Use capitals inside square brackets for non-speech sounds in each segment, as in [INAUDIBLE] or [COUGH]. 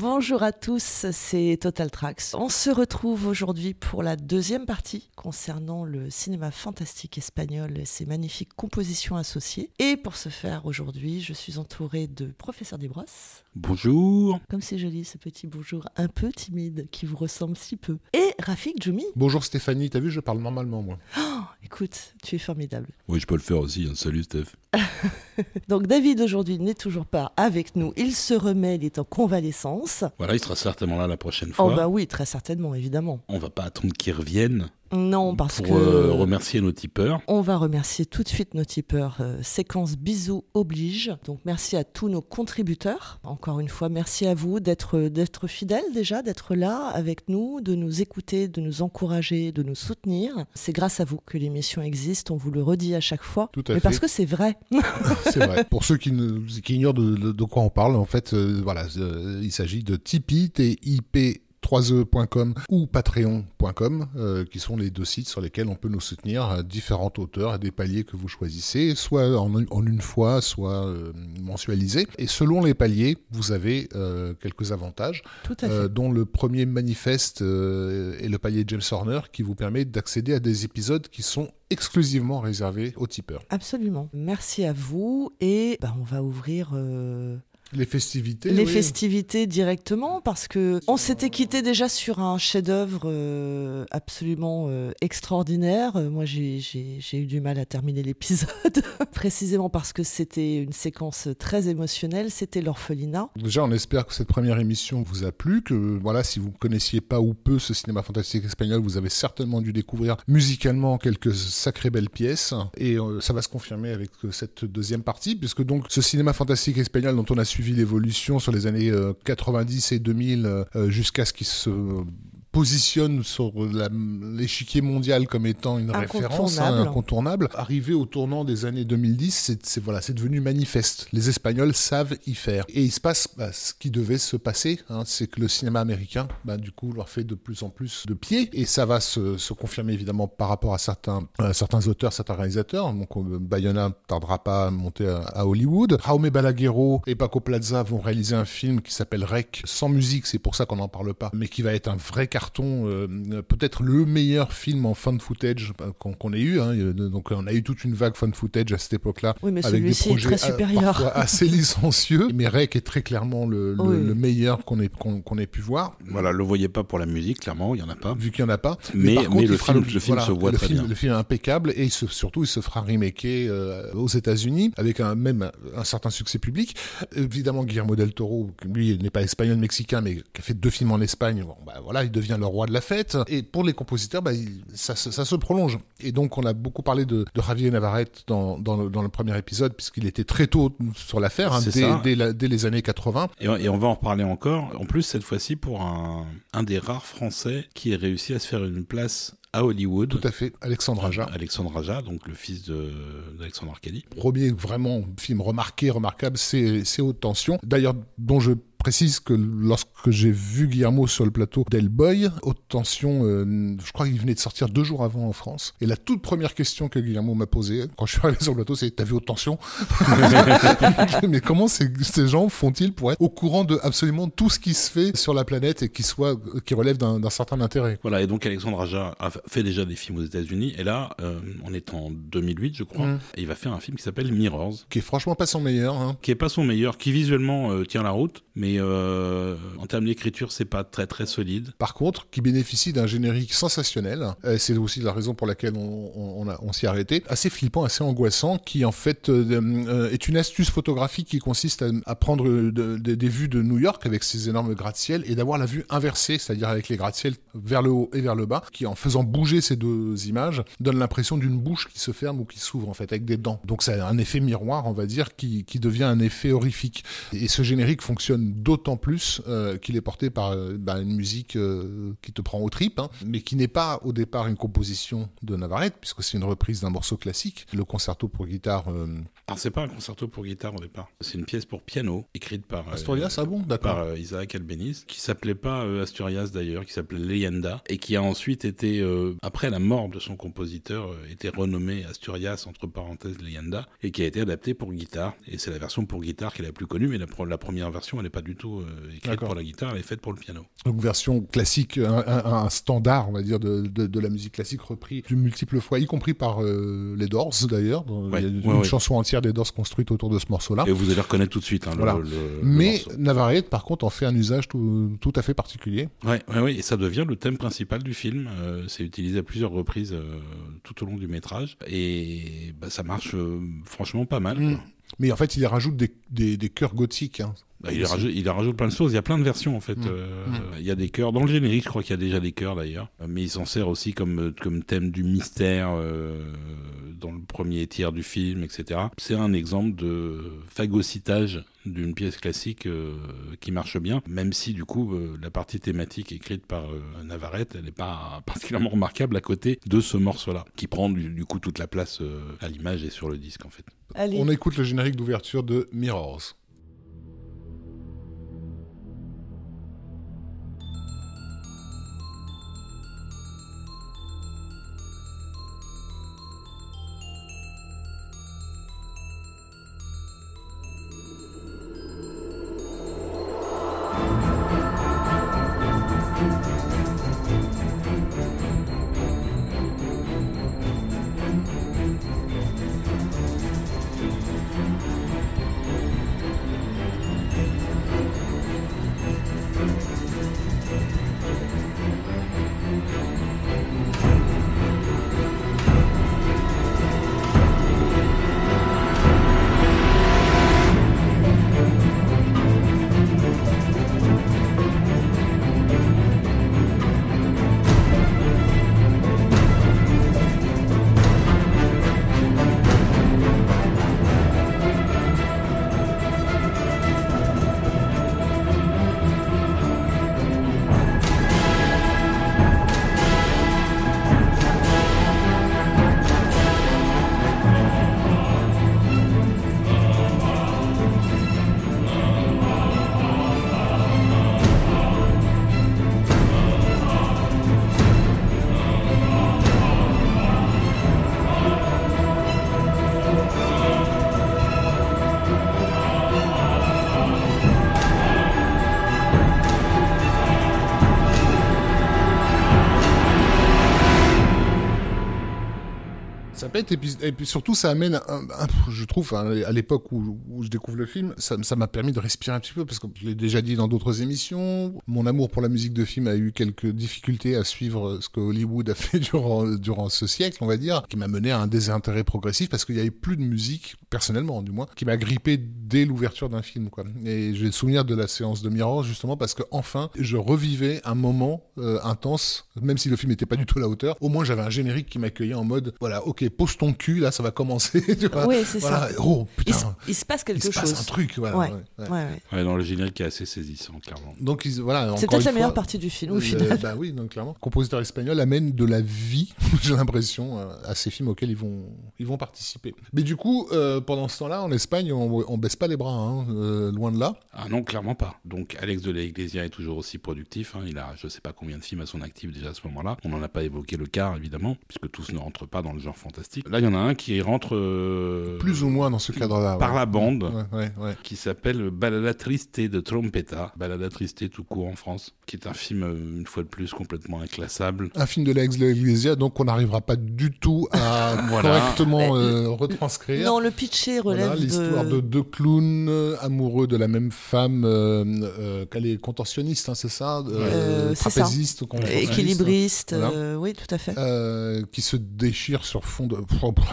Bonjour à tous, c'est Total Tracks. On se retrouve aujourd'hui pour la deuxième partie concernant le cinéma fantastique espagnol et ses magnifiques compositions associées. Et pour ce faire, aujourd'hui, je suis entourée de professeur Desbrosses. Bonjour. Comme c'est joli ce petit bonjour un peu timide qui vous ressemble si peu. Et Rafik Djoumi. Bonjour Stéphanie, t'as vu, je parle normalement moi. Oh, écoute, tu es formidable. Oui, je peux le faire aussi. hein. Salut Steph. Donc David aujourd'hui n'est toujours pas avec nous. Il se remet, il est en convalescence. Voilà, il sera certainement là la prochaine Oh fois. bah oui, très certainement, évidemment. On va pas attendre qu'il revienne Non, parce pour que... euh, remercier nos tipeurs. On va remercier tout de suite nos tipeurs. euh, séquence bisous oblige. Donc merci à tous nos contributeurs. Encore une fois, merci à vous d'être d'être fidèles déjà, d'être là avec nous, de nous écouter, de nous encourager, de nous soutenir. C'est grâce à vous que l'émission existe. On vous le redit à chaque fois. Tout à Mais fait. parce que c'est vrai. C'est vrai. Pour ceux qui, ne, qui ignorent de, de- de quoi on parle, en fait, euh, voilà, euh, il s'agit de Tipeee, T-I-P 3e.com ou patreon.com euh, qui sont les deux sites sur lesquels on peut nous soutenir à différentes hauteurs à des paliers que vous choisissez soit en, en une fois soit euh, mensualisé et selon les paliers vous avez euh, quelques avantages Tout à fait. euh, dont le premier manifeste est le palier James Horner qui vous permet d'accéder à des épisodes qui sont exclusivement réservés aux tipeurs. Absolument. Merci à vous. Et bah, on va ouvrir Les festivités. les oui. festivités directement parce que on s'était quitté déjà sur un chef-d'œuvre euh, absolument euh, extraordinaire. Euh, Moi, j'ai- eu du mal à terminer l'épisode, [LAUGHS] précisément parce que c'était une séquence très émotionnelle. C'était l'orphelinat. Déjà, on espère que cette première émission vous a plu, que voilà, si vous connaissiez pas ou peu ce cinéma fantastique espagnol, vous avez certainement dû découvrir musicalement quelques sacrées belles pièces. Et euh, ça va se confirmer avec cette deuxième partie, puisque donc ce cinéma fantastique espagnol dont on a suivi l'évolution sur les années euh, 90 et 2000 euh, jusqu'à ce qu'il se positionne sur l'échiquier mondial comme étant une référence hein, Incontournable. Arrivé au tournant des années 2010, c'est voilà, c'est devenu manifeste. Les Espagnols savent y faire. Et il se passe bah, ce qui devait se passer, hein, c'est que le cinéma américain, bah, du coup, leur fait de plus en plus de pieds. Et ça va se, se confirmer évidemment par rapport à certains, à certains auteurs, certains réalisateurs. Donc euh, Bayona tardera pas à monter à, à Hollywood. Jaume Balaguerro et Paco Plaza vont réaliser un film qui s'appelle Rec, sans musique, c'est pour ça qu'on n'en parle pas, mais qui va être un vrai carton, euh, peut-être le meilleur film en fan footage euh, qu'on ait eu. hein. Donc on a eu toute une vague fan footage à cette époque-là. Oui, mais avec des celui-ci est projets très supérieur. assez [LAUGHS] licencieux, mais Rec est très clairement le, le- Oui. le meilleur qu'on ait, pu voir. Voilà, le voyez pas pour la musique, clairement, il y en a pas. Vu qu'il n'y en a pas. Mais- par mais contre, le film- le film se voit très film, bien. Le film est impeccable et il se- surtout, il se fera remaker euh, aux États-Unis avec un, même un, certain succès public. Évidemment, Guillermo del Toro, lui, il n'est pas espagnol, mexicain, mais qui a fait deux films en Espagne. Bon, bah, voilà, il devient le roi de la fête. Et pour les compositeurs, bah, ça, se- ça se prolonge. Et donc, on a beaucoup parlé de, de Javier Navarrete dans, dans, le, dans le premier épisode, puisqu'il était très tôt sur l'affaire, hein, dès, ça. dès la- dès les années 80. Et, on- et on va en reparler encore. En plus, cette fois-ci, pour un, un des rares Français qui ait réussi à se faire une place à Hollywood. Tout à fait, Alexandre Aja. Alexandre Aja, donc le fils d'Alexandre Arcadi. premier vraiment film remarqué, remarquable, c'est Haute Tension. D'ailleurs, dont je précise que lorsque j'ai vu Guillermo sur le plateau d'Hellboy, Haute Tension, euh, je crois qu'il venait de sortir deux jours avant en France. Et la toute première question que Guillermo m'a posée quand je suis arrivé sur le plateau, c'est T'as vu Haute Tension? [LAUGHS] Mais comment ces, ces gens font-ils pour être au courant de absolument tout ce qui se fait sur la planète et qui soit qui relève d'un d'un certain intérêt? Voilà, et donc Alexandre Aja a fait déjà des films aux États-Unis. Et là, euh, on est en 2008, je crois. Mm. Et il va faire un film qui s'appelle Mirrors. Qui est franchement pas son meilleur. Hein. qui est pas son meilleur, qui visuellement euh, tient la route, mais euh, en termes d'écriture, c'est pas très très solide. Par contre, qui bénéficie d'un générique sensationnel. Euh, c'est aussi la raison pour laquelle on, a- s'y est arrêté. Assez flippant, assez angoissant, qui en fait euh, est une astuce photographique qui consiste à, prendre de- de- des vues de New York avec ses énormes gratte-ciel et d'avoir la vue inversée, c'est-à-dire avec les gratte-ciel vers le haut et vers le bas, qui en faisant bouger ces deux images donne l'impression d'une bouche qui se ferme ou qui s'ouvre en fait avec des dents. Donc c'est un effet miroir, on va dire, qui, qui devient un effet horrifique. Et ce générique fonctionne d'autant plus euh, qu'il est porté par euh, bah, une musique euh, qui te prend aux tripes, hein, mais qui n'est pas au départ une composition de Navarrete, puisque c'est une reprise d'un morceau classique, le concerto pour guitare Alors c'est pas un concerto pour guitare au départ, c'est une pièce pour piano écrite par Asturias, ah bon, par d'accord. Isaac Albeniz, qui s'appelait pas Asturias d'ailleurs, qui s'appelait Leyenda, et qui a ensuite été, après la mort de son compositeur, été renommé Asturias entre parenthèses Leyenda, et qui a été adapté pour guitare. Et c'est la version pour guitare qui est la plus connue, mais la première version, elle n'est pas du du tout écrite pour la guitare, elle est faite pour le piano. Donc version classique, un, standard, on va dire, de, de, la musique classique repris de multiples fois, y compris par les Doors d'ailleurs. il y a une chanson entière des Doors construite autour de ce morceau-là. Et vous allez reconnaître tout de suite. Hein, Mais Navarrete, par contre, en fait un usage tout, tout à fait particulier. Oui, ouais, ouais, et ça devient le thème principal du film. c'est utilisé à plusieurs reprises tout au long du métrage. Et bah, ça marche franchement pas mal. Mm. Mais en fait, il rajoute des, des, des chœurs gothiques. Hein. Bah, il, rajoute, il rajoute plein de choses. Il y a plein de versions en fait. Mm. Euh, mm. Il y a des chœurs dans le générique. Je crois qu'il y a déjà des chœurs d'ailleurs. Mais il s'en sert aussi comme comme thème du mystère euh, dans le premier tiers du film, etc. C'est un exemple de phagocytage d'une pièce classique euh, qui marche bien, même si du coup la partie thématique écrite par Navarrete, elle n'est pas [LAUGHS] particulièrement remarquable à côté de ce morceau-là, qui prend du, du, coup toute la place à l'image et sur le disque en fait. On écoute le générique d'ouverture de Mirrors. Et puis, surtout ça amène, je trouve, à l'époque où, je découvre le film, ça m'a permis de respirer un petit peu parce que je l'ai déjà dit dans d'autres émissions, mon amour pour la musique de film a eu quelques difficultés à suivre ce que Hollywood a fait [LAUGHS] durant, durant ce siècle, on va dire, qui m'a mené à un désintérêt progressif parce qu'il n'y avait plus de musique, personnellement du moins, qui m'a grippé dès l'ouverture d'un film. Quoi. Et j'ai le souvenir de la séance de Mirror justement parce que enfin je revivais un moment euh, intense, même si le film n'était pas du tout à la hauteur. Au moins j'avais un générique qui m'accueillait en mode, voilà, ok, pose ton cul, là, ça va commencer. [LAUGHS] Tu vois oui, c'est ça. Oh, putain. Il, se passe quelque chose. Il se passe un truc, voilà. Ouais, ouais, dans le générique est assez saisissant, clairement. Donc, voilà. C'est peut-être la meilleure partie du film, au final. bah oui, donc clairement. compositeur espagnol amène de la vie, [LAUGHS] j'ai l'impression, euh, à ces films auxquels ils vont, ils vont participer. Mais du coup, euh, pendant ce temps-là, en Espagne, on, on baisse pas les bras, hein, euh, loin de là. Ah non, clairement pas. Donc, Alex de la Iglesia est toujours aussi productif. Hein. Il a, je sais pas combien de films à son actif déjà à ce moment-là. On n'en a pas évoqué le quart, évidemment, puisque tous ne rentrent pas dans le genre fantastique. Là, il y en a un qui rentre euh, plus ou moins dans ce cadre-là. Par la bande, qui s'appelle Balada Triste de Trompeta, Balada Triste tout court en France, qui est un film, euh, une fois de plus, complètement inclassable. Un film de l'ex Iglesia, donc on n'arrivera pas du tout à [LAUGHS] correctement euh, retranscrire. Non, le pitché relève l'histoire de... deux clowns amoureux de la même femme, qu'elle est contentionniste, hein, c'est ça Trapéziste, équilibriste, oui, tout à fait. qui se déchire sur fond de.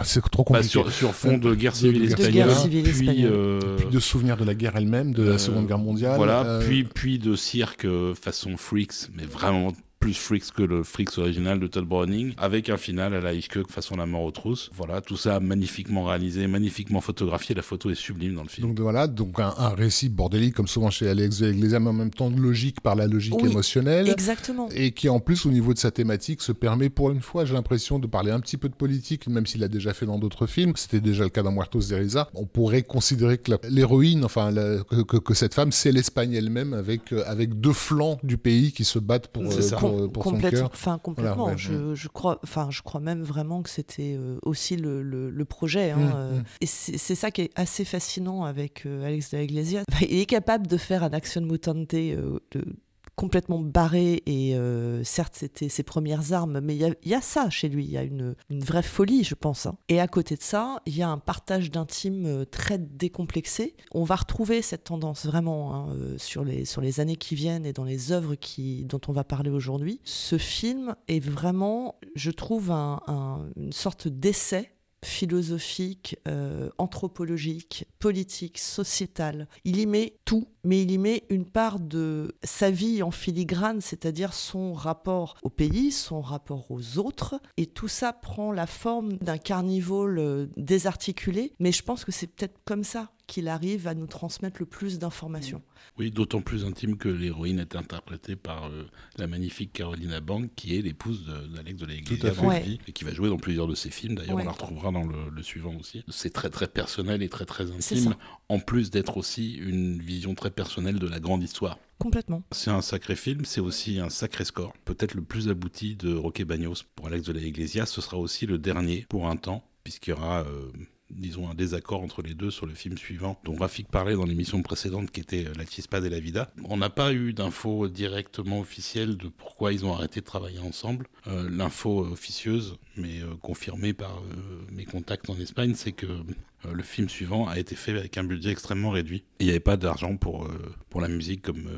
C'est trop bah, sur, fond de guerre civile espagnole, puis, euh, puis, de souvenirs de la guerre elle-même, de la euh, Seconde Guerre mondiale. Voilà, euh, puis, puis de cirque façon Freaks, mais vraiment plus Freaks que le Freaks original de Todd Browning, avec un final à la Hitchcock façon La mort aux trousses. Voilà, tout ça magnifiquement réalisé, magnifiquement photographié. La photo est sublime dans le film. Donc voilà, donc un, récit bordélique comme souvent chez Alex de Iglesia, mais en même temps logique par la logique émotionnelle. Exactement. Et qui en plus au niveau de sa thématique se permet pour une fois, j'ai l'impression de parler un petit peu de politique, même s'il a déjà fait dans d'autres films. C'était déjà le cas dans Muertos de Risa. On pourrait considérer que l'héroïne, enfin que, que, cette femme, c'est l'Espagne elle-même avec euh, avec deux flancs du pays qui se battent pour, euh, pour, pour son cœur. Enfin, complètement. je, je, crois, enfin, je crois même vraiment que c'était aussi le, le, projet. Hein, mmh, mmh. Et c'est ça qui est assez fascinant avec Alex de la Iglesia. Il est capable de faire un action mutante de complètement barré et euh, certes c'était ses premières armes, mais il y, a, ça chez lui, il y a une, vraie folie je pense. Hein. Et à côté de ça, il y a un partage d'intime euh, très décomplexé. On va retrouver cette tendance vraiment hein, euh, sur, les, sur les années qui viennent et dans les œuvres qui, dont on va parler aujourd'hui. Ce film est vraiment, je trouve, une sorte d'essai philosophique, euh, anthropologique, politique, sociétal. Il y met tout, mais il y met une part de sa vie en filigrane, c'est-à-dire son rapport au pays, son rapport aux autres, et tout ça prend la forme d'un carnivore euh, désarticulé, mais je pense que c'est peut-être comme ça qu'il arrive à nous transmettre le plus d'informations. Oui, d'autant plus intime que l'héroïne est interprétée par euh, la magnifique Carolina Bank, qui est l'épouse d'Alex de, la Iglesia et qui va jouer dans plusieurs de ses films. D'ailleurs, on la retrouvera dans le, suivant aussi. C'est très très personnel et très très intime, en plus d'être aussi une vision très personnelle de la grande histoire. Complètement. C'est un sacré film, c'est aussi un sacré score. Peut-être le plus abouti de Roque Bagnos pour Alex de la Iglesia. Ce sera aussi le dernier pour un temps, puisqu'il y aura... Euh, disons, un désaccord entre les deux sur le film suivant, dont Rafik parlait dans l'émission précédente qui était La Chispade et la Vida. On n'a pas eu d'infos directement officielles de pourquoi ils ont arrêté de travailler ensemble. Euh, l'info officieuse, mais euh, confirmée par euh, mes contacts en Espagne, c'est que le film suivant a été fait avec un budget extrêmement réduit. Il n'y avait pas d'argent pour, pour la musique, comme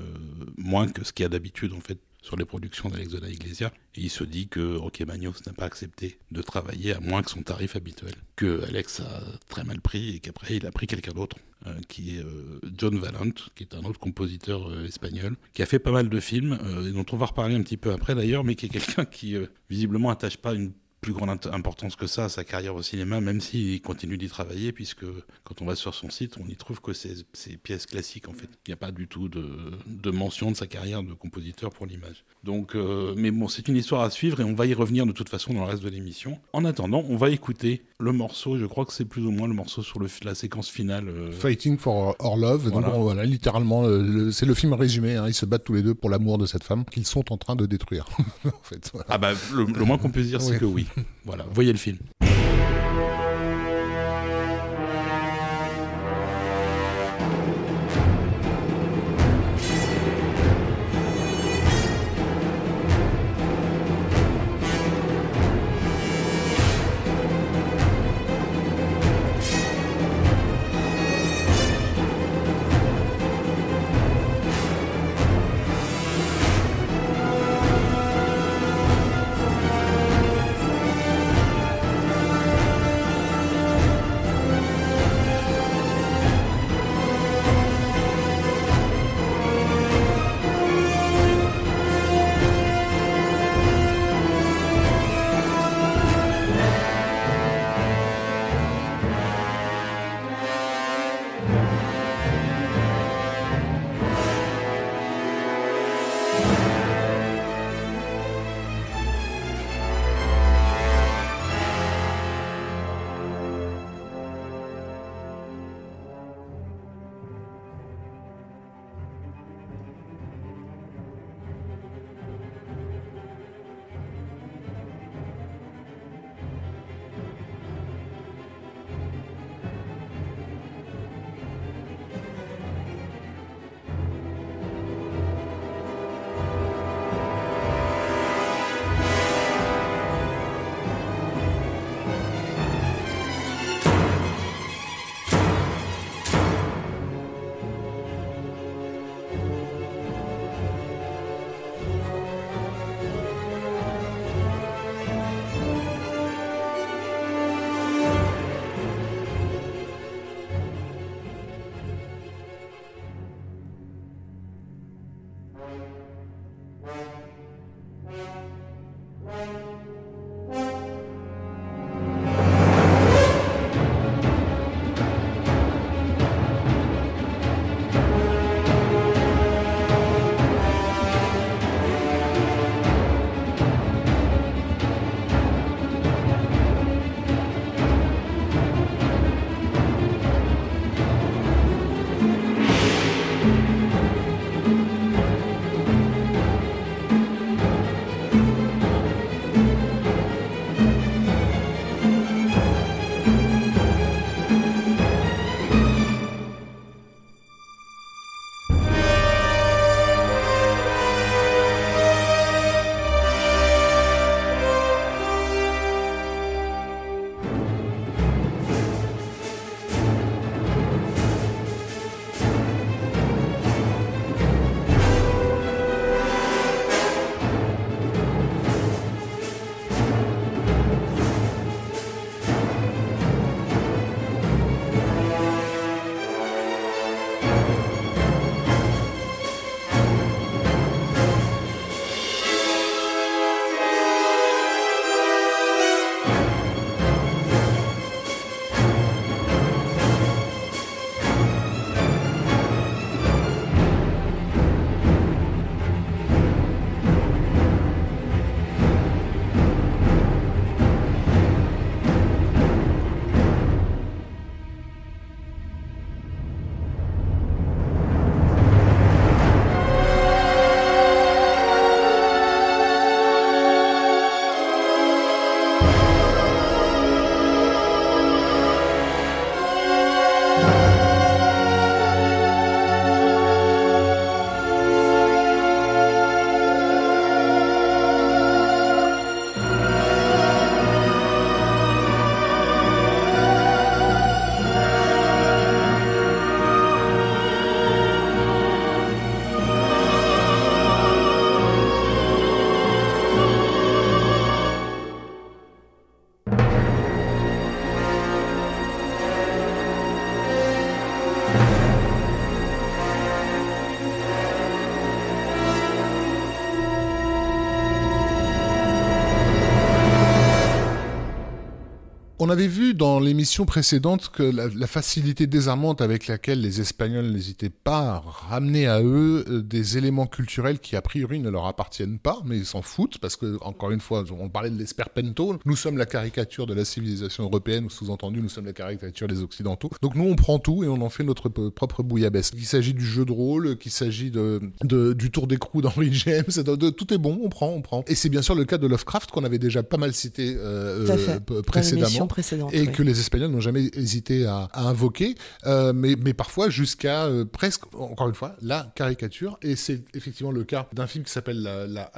moins que ce qu'il y a d'habitude en fait sur les productions d'Alex de la Iglesia. Et il se dit que Roque Magnos n'a pas accepté de travailler à moins que son tarif habituel. Que Alex a très mal pris et qu'après il a pris quelqu'un d'autre, euh, qui est euh, John Valant, qui est un autre compositeur euh, espagnol, qui a fait pas mal de films, et dont on va reparler un petit peu après d'ailleurs, mais qui est quelqu'un qui visiblement attache pas une plus grande importance que ça sa carrière au cinéma, même s'il continue d'y travailler, puisque quand on va sur son site, on y trouve que c'est pièces classiques en fait. Il n'y a pas du tout de, de, mention de sa carrière de compositeur pour l'image. Donc, euh, mais bon, c'est une histoire à suivre et on va y revenir de toute façon dans le reste de l'émission. En attendant, on va écouter le morceau, je crois que c'est plus ou moins le morceau sur le, la séquence finale. Euh. Fighting for Our Love. Voilà. Donc voilà, littéralement, c'est le film résumé. Hein. ils se battent tous les deux pour l'amour de cette femme qu'ils sont en train de détruire. [LAUGHS] en fait, Ah bah, le, moins qu'on puisse dire, c'est que oui. Voilà, voyez le film. Avait vu dans l'émission précédente que la, facilité désarmante avec laquelle les Espagnols n'hésitaient pas à ramener à eux euh, des éléments culturels qui a priori ne leur appartiennent pas, mais ils s'en foutent parce que encore une fois, on parlait de l'esperpento. Nous sommes la caricature de la civilisation européenne, ou sous-entendu, nous sommes la caricature des occidentaux. Donc nous, on prend tout et on en fait notre propre bouillabaisse. Qu'il s'agit du jeu de rôle, qu'il s'agit de, du tour d'écrou d'Henry [LAUGHS] James, de, tout est bon, on prend, on prend. Et c'est bien sûr le cas de Lovecraft qu'on avait déjà pas mal cité euh, euh précédemment et que les Espagnols n'ont jamais hésité à, invoquer, euh, mais, mais parfois jusqu'à euh, presque, encore une fois, la caricature. Et c'est effectivement le cas d'un film qui s'appelle La, la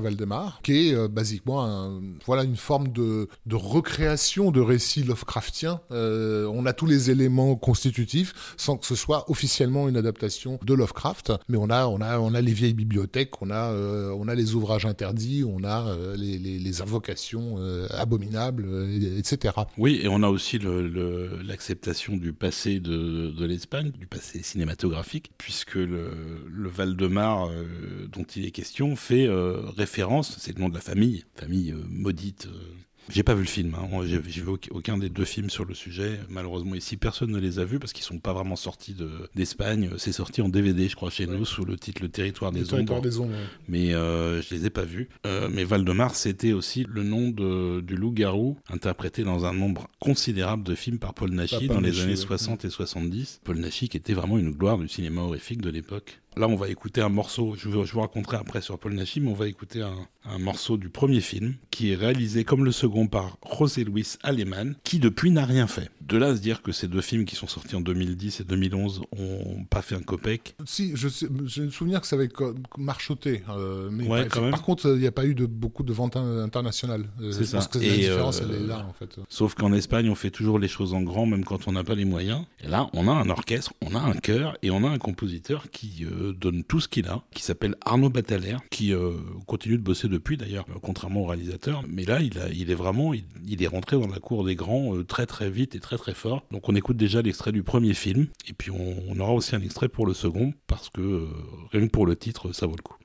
Valdemar, qui est euh, basiquement un, voilà, une forme de, de recréation de récits Lovecraftiens. on a tous les éléments constitutifs sans que ce soit officiellement une adaptation de Lovecraft, mais on a, on a, on a les vieilles bibliothèques, on a, on a les ouvrages interdits, on a les, les, les, invocations abominables, etc. Oui, et on a aussi l'acceptation du passé de, l'Espagne, du passé cinématographique, puisque le, le Val-de-Mar euh, dont il est question fait euh, référence, c'est le nom de la famille, famille euh, maudite j'ai pas vu le film. Hein. J'ai vu aucun des deux films sur le sujet. Malheureusement, ici, personne ne les a vus parce qu'ils sont pas vraiment sortis d'Espagne. C'est sorti en DVD, je crois, chez nous, sous le titre Le Territoire des Ombres. Des ombres Mais euh, je les ai pas vus. Euh, mais Valdemar, c'était aussi le nom de, du loup-garou, interprété dans un nombre considérable de films par Paul Naschy dans les années 60 et 70. Paul Naschy, qui était vraiment une gloire du cinéma horrifique de l'époque. Là, on va écouter un morceau, je, vous, vous raconterai après sur Paul Naschy, mais on va écouter un, un, morceau du premier film, qui est réalisé comme le second par José Luis Aleman, qui depuis n'a rien fait. De là à se dire que ces deux films qui sont sortis en 2010 et 2011 ont pas fait un copec. Si, je j'ai le souvenir que ça avait marchoté, euh, mais par, contre, il n'y a pas eu de, beaucoup de ventes internationales. Euh, c'est ça. Que la différence, elle est là, en fait. Sauf qu'en Espagne, on fait toujours les choses en grand, même quand on n'a pas les moyens. Et là, on a un orchestre, on a un chœur, et on a un compositeur qui... Euh, donne tout ce qu'il a, qui s'appelle Arnaud Bataler, qui euh, continue de bosser depuis d'ailleurs, euh, contrairement au réalisateur. Mais là, il, a, il est vraiment, il, est rentré dans la cour des grands euh, très très vite et très fort. Donc on écoute déjà l'extrait du premier film, et puis on, on, aura aussi un extrait pour le second, parce que rien que pour le titre, ça vaut le coup.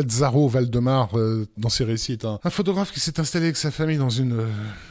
Lazzaro Valdemar, euh, dans ses récits, est un, photographe qui s'est installé avec sa famille dans une,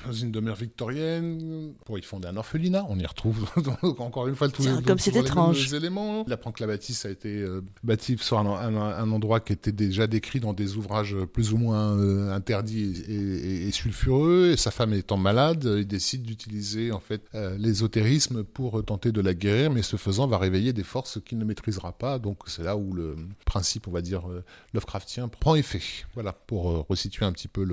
dans une demeure victorienne y fonder un orphelinat. On y retrouve [LAUGHS] encore une fois tous les, comme c'est étrange. éléments. Il apprend que la bâtisse a été bâtie sur un, endroit qui était déjà décrit dans des ouvrages plus ou moins interdits et, et, sulfureux. Et sa femme étant malade, il décide d'utiliser en fait l'ésotérisme pour tenter de la guérir, mais ce faisant va réveiller des forces qu'il ne maîtrisera pas. Donc c'est là où le principe, on va dire, euh, Lovecraftien prend effet. Voilà, pour euh, resituer un petit peu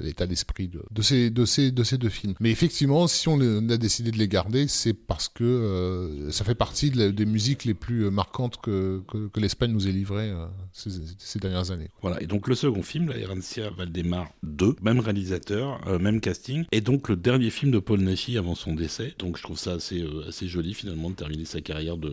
l'état d'esprit de, ces, de, ces, de ces deux films. Mais effectivement, si on a décidé de les garder, c'est parce que euh, ça fait partie des musiques les plus marquantes que, l'Espagne nous ait livrées ces, dernières années. Voilà, et donc le second film, La Herencia Valdemar 2, même réalisateur, même casting, et donc le dernier film de Paul Nashi avant son décès. Donc je trouve ça assez joli finalement de terminer sa carrière de,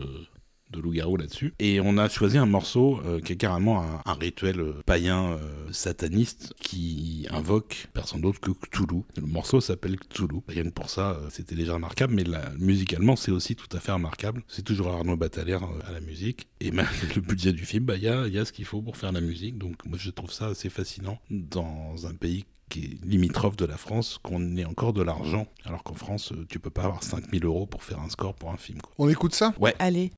de loup-garou là-dessus. Et on a choisi un morceau euh, qui est carrément un, rituel euh, païen euh, sataniste qui invoque personne d'autre que Cthulhu. Le morceau s'appelle Cthulhu. Rien que pour ça, c'était déjà remarquable, mais musicalement, c'est aussi tout à fait remarquable. C'est toujours Arnaud Batalère à la musique. Et même [LAUGHS] le budget du film, bah, il y, a, y a ce qu'il faut pour faire la musique. Donc moi, je trouve ça assez fascinant dans un pays qui est limitrophe de la France, qu'on ait encore de l'argent, alors qu'en France, tu peux pas avoir 5000 euros pour faire un score pour un film. On écoute ça? Ouais. Allez.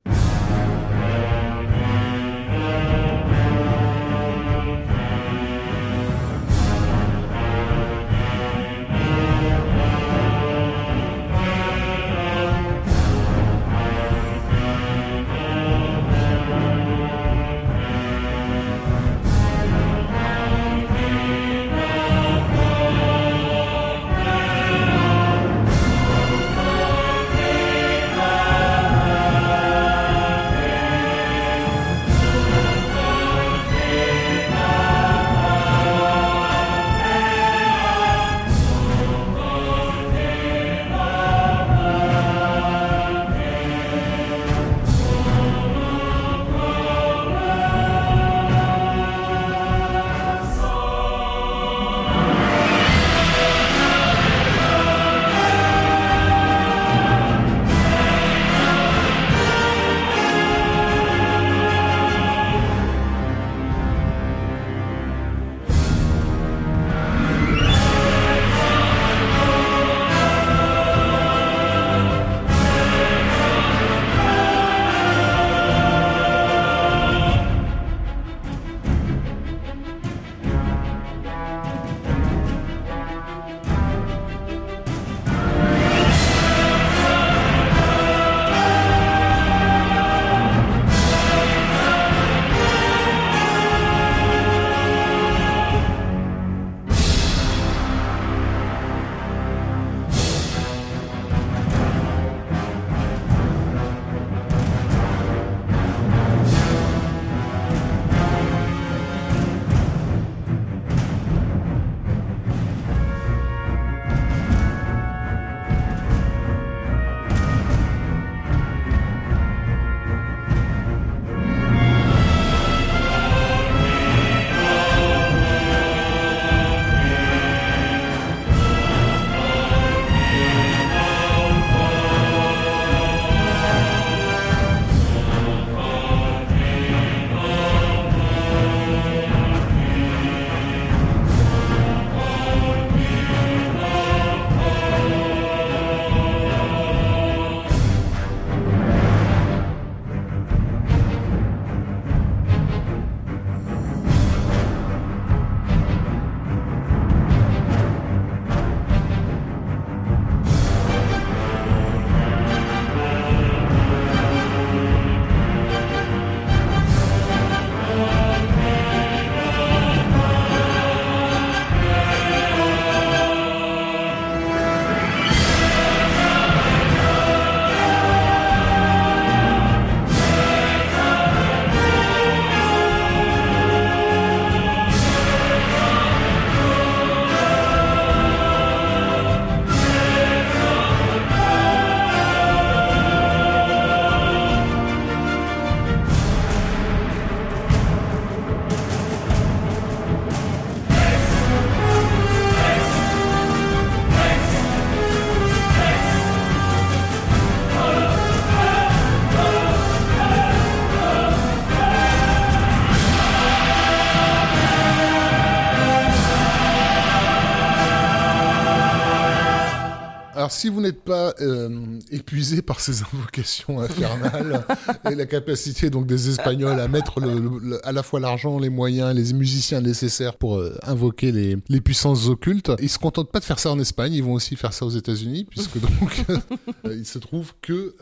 Si vous n'êtes pas euh, épuisé par ces [LAUGHS] invocations infernales [LAUGHS] et la capacité donc des Espagnols à mettre le, à la fois l'argent, les moyens, les musiciens nécessaires pour euh, invoquer les, les, puissances occultes, ils se contentent pas de faire ça en Espagne, ils vont aussi faire ça aux États-Unis, puisque [LAUGHS] donc euh, il se trouve que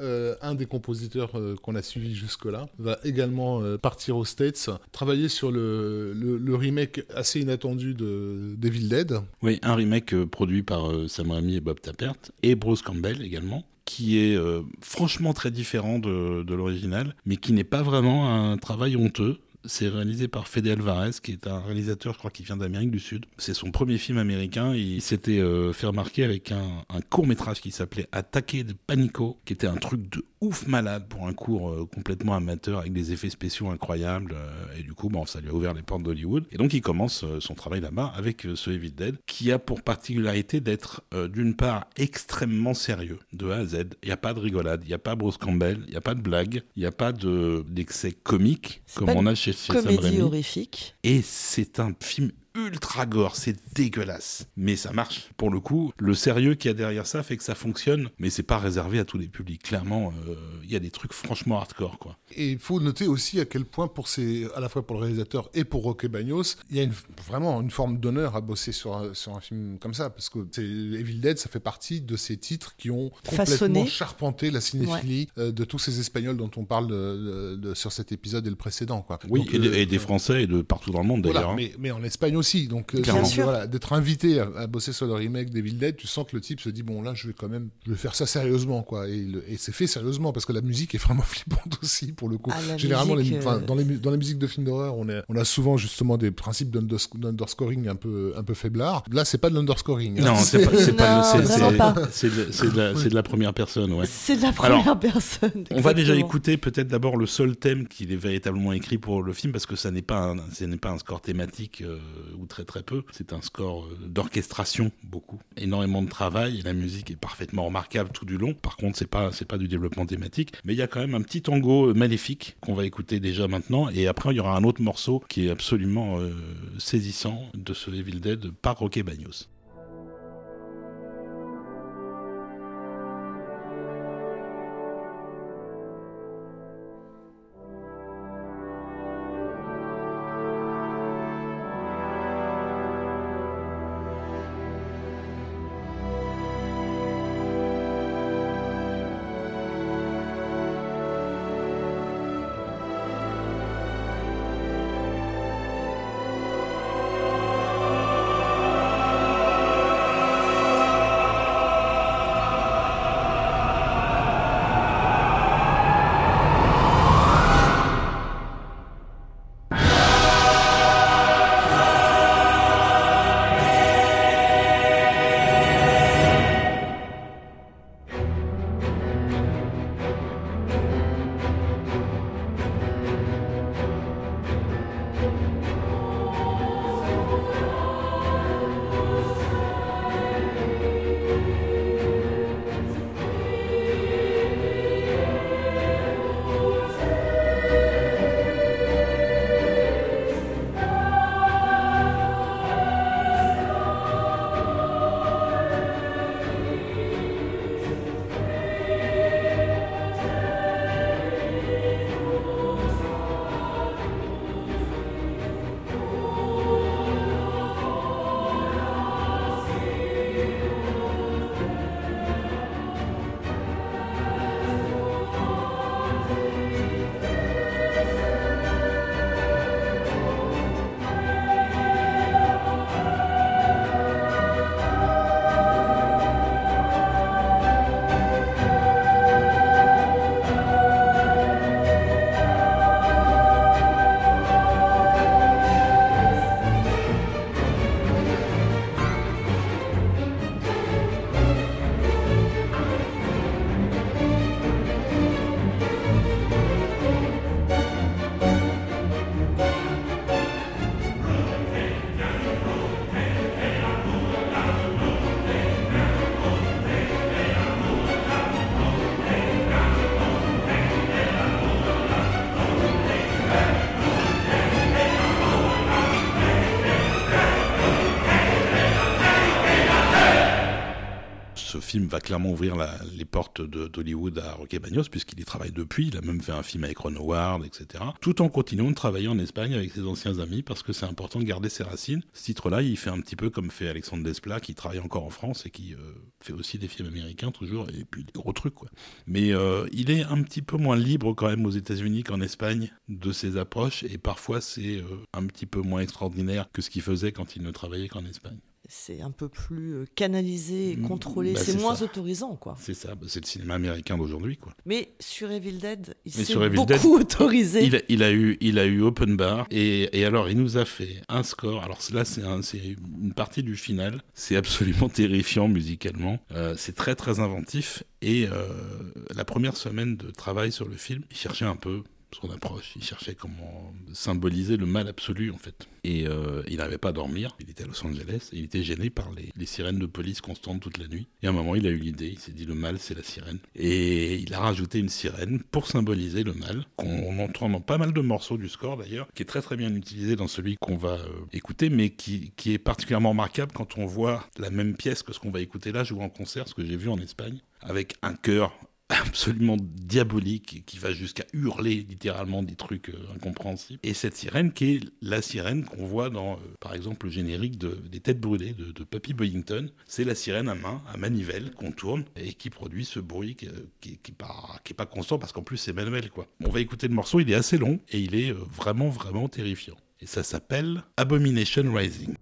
un des compositeurs qu'on a suivi jusque-là va également partir aux States, travailler sur le, le, remake assez inattendu de Devil Dead. Oui, un remake produit par Sam Raimi et Bob Tapert et Bruce Campbell également qui est euh, franchement très différent de, de l'original, mais qui n'est pas vraiment un travail honteux. C'est réalisé par Fede Alvarez, qui est un réalisateur, je crois, qui vient d'Amérique du Sud. C'est son premier film américain. Il s'était euh, fait remarquer avec un, un court métrage qui s'appelait Attaquer de Panico, qui était un truc de ouf malade pour un cours euh, complètement amateur avec des effets spéciaux incroyables. Euh, et du coup, bon, ça lui a ouvert les portes d'Hollywood. Et donc, il commence son travail là-bas avec ce Evil Dead, qui a pour particularité d'être d'une part extrêmement sérieux, de A à Z. Il n'y a pas de rigolade, il n'y a pas Bruce Campbell, il n'y a pas de blague, il n'y a pas d'excès comique comme on a chez, chez comédie horrifique. Et c'est un film ultra gore, c'est dégueulasse. Mais ça marche. Pour le coup, le sérieux qu'il y a derrière ça fait que ça fonctionne, mais c'est pas réservé à tous les publics. Clairement, euh, il y a des trucs franchement hardcore, quoi. Et il faut noter aussi à quel point, pour ces, à la fois pour le réalisateur et pour Roque Bagnos, il y a vraiment une forme d'honneur à bosser sur un, sur un film comme ça, parce que Evil Dead, ça fait partie de ces titres qui ont complètement charpenté la cinéphilie euh, de tous ces Espagnols dont on parle de, sur cet épisode et le précédent, quoi. Oui, et, des euh, Français et de partout dans le monde d'ailleurs. Hein. mais, mais en Espagne aussi. Donc, euh, d'être invité à, bosser sur le remake d'Evil Dead, tu sens que le type se dit bon là, je vais quand même, je vais faire ça sérieusement quoi. Et, c'est fait sérieusement parce que la musique est vraiment [LAUGHS] flippante aussi pour le coup. Ah, Généralement, euh, dans les dans la musique de films d'horreur, on, on a souvent justement des principes d'underscoring un peu un peu faiblard. Là, c'est pas de l'underscoring. Hein. Non, c'est pas, c'est de, de, la première personne. Ouais. C'est de la première personne. On va déjà écouter peut-être d'abord le seul thème qu'il est véritablement écrit pour le film parce que ça n'est pas ce n'est pas un score thématique euh, ou très très peu. C'est un score euh, d'orchestration, beaucoup. Énormément de travail, la musique est parfaitement remarquable tout du long. Par contre, c'est pas, c'est pas du développement thématique, mais il y a quand même un petit tango euh, maléfique qu'on va écouter déjà maintenant, et après il y aura un autre morceau qui est absolument euh, saisissant de ce Evil Dead par Roque Bagnos. Film va clairement ouvrir les portes d'Hollywood à Roque Bagnos, puisqu'il y travaille depuis. Il a même fait un film avec Ron Howard, etc. Tout en continuant de travailler en Espagne avec ses anciens amis, parce que c'est important de garder ses racines. Ce titre-là, il fait un petit peu comme fait Alexandre Desplat, qui travaille encore en France et qui euh, fait aussi des films américains toujours, et puis des gros trucs. Mais euh, il est un petit peu moins libre quand même aux États-Unis qu'en Espagne de ses approches, et parfois c'est euh, un petit peu moins extraordinaire que ce qu'il faisait quand il ne travaillait qu'en Espagne c'est un peu plus euh, canalisé et mm, contrôlé. Bah, c'est moins autorisant, quoi. C'est ça, bah, c'est le cinéma américain d'aujourd'hui, quoi. Mais sur Evil Dead, il s'est beaucoup autorisé. Il a, eu, il a eu open bar et, et alors il nous a fait un score. Alors là, c'est une partie du final. C'est absolument [LAUGHS] terrifiant musicalement. Euh, c'est très très inventif et euh, la première semaine de travail sur le film, il cherchait un peu son approche. Il cherchait comment symboliser le mal absolu, en fait. Et euh, il n'arrivait pas à dormir. Il était à Los Angeles il était gêné par les, sirènes de police constantes toute la nuit. Et à un moment, il a eu l'idée. Il s'est dit le mal, c'est la sirène. Et il a rajouté une sirène pour symboliser le mal, qu'on entend dans pas mal de morceaux du score d'ailleurs, qui est très très bien utilisé dans celui qu'on va euh, écouter, mais qui, qui est particulièrement remarquable quand on voit la même pièce que ce qu'on va écouter là jouer en concert, ce que j'ai vu en Espagne, avec un chœur [LAUGHS] absolument diabolique qui va jusqu'à hurler littéralement des trucs euh, incompréhensibles. Et cette sirène qui est la sirène qu'on voit dans, euh, par exemple, le générique de, des Têtes brûlées de, de Papy Boyington. C'est la sirène à main, à manivelle, qu'on tourne et qui produit ce bruit qui, qui, qui, pas, qui est pas constant parce qu'en plus c'est manuel. Quoi. On va écouter le morceau, il est assez long et il est euh, vraiment, vraiment terrifiant. Et ça s'appelle Abomination Rising.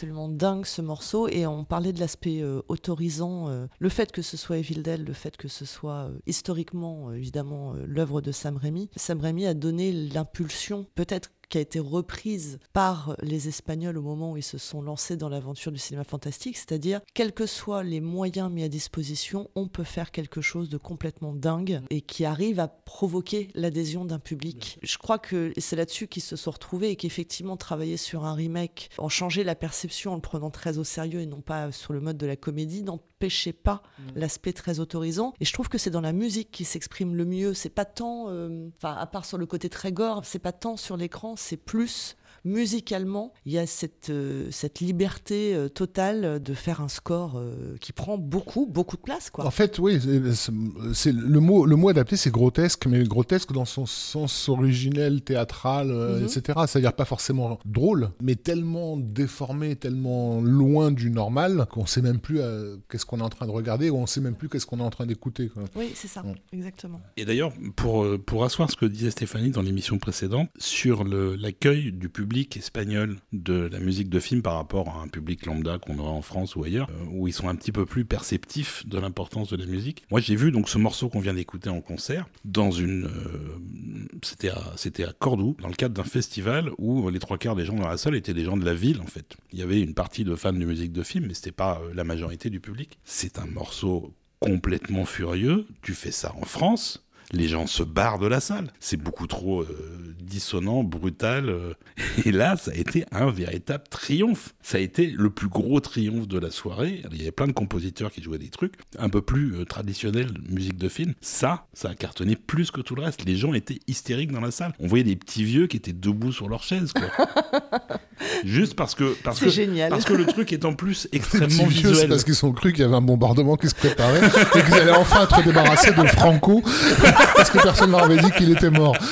Absolument dingue ce morceau. Et on parlait de l'aspect euh, autorisant. euh, le fait que ce soit Evil Dead, le fait que ce soit euh, historiquement, évidemment, l'œuvre de Sam Raimi. Sam Raimi a donné l'impulsion, peut-être qui a été reprise par les Espagnols au moment où ils se sont lancés dans l'aventure du cinéma fantastique, c'est-à-dire, quels que soient les moyens mis à disposition, on peut faire quelque chose de complètement dingue et qui arrive à provoquer l'adhésion d'un public. Je crois que c'est là-dessus qu'ils se sont retrouvés et qu'effectivement, travailler sur un remake, en changer la perception en le prenant très au sérieux et non pas sur le mode de la comédie, n'empêchait pas l'aspect très autorisant. Et je trouve que c'est dans la musique qui s'exprime le mieux. C'est pas tant, euh, enfin, à part sur le côté très gore, c'est pas tant sur l'écran, c'est plus musicalement, il y a cette, euh, cette liberté euh, totale de faire un score euh, qui prend beaucoup, beaucoup de place. Quoi. En fait, oui, c'est- le mot, le mot adapté, c'est grotesque, mais grotesque dans son sens originel, théâtral, euh, Mhm. etc. C'est-à-dire pas forcément drôle, mais tellement déformé, tellement loin du normal qu'on sait même plus euh, qu'est-ce qu'on est en train de regarder, ou on sait même plus qu'est-ce qu'on est en train d'écouter. Oui, c'est ça, exactement. Et d'ailleurs, pour, pour asseoir ce que disait Stéphanie dans l'émission précédente, sur l'accueil du public espagnol de la musique de film par rapport à un public lambda qu'on aura en France ou ailleurs, euh, où ils sont un petit peu plus perceptifs de l'importance de la musique. Moi, j'ai vu donc ce morceau qu'on vient d'écouter en concert dans une. euh, c'était à, c'était à Cordoue, dans le cadre d'un festival où les trois quarts des gens dans la salle étaient des gens de la ville, en fait. Il y avait une partie de fans de musique de film, mais c'était pas euh, la majorité du public. C'est un morceau complètement furieux. Tu fais ça en France, les gens se barrent de la salle. C'est beaucoup trop euh, dissonant, brutal. euh. [LAUGHS] Et là, ça a été un véritable triomphe. Ça a été le plus gros triomphe de la soirée. Il y avait plein de compositeurs qui jouaient des trucs un peu plus euh, traditionnels, musique de film. Ça, ça a cartonné plus que tout le reste. Les gens étaient hystériques dans la salle. On voyait des petits vieux qui étaient debout sur leur chaise, quoi. [LAUGHS] Juste parce que parce que génial. parce que le truc est en plus [LAUGHS] extrêmement c'est visuel. parce qu'ils ont cru qu'il y avait un bombardement qui se préparait et qu'ils allaient enfin être débarrassés de Franco parce que personne leur avait dit qu'il était mort. [LAUGHS]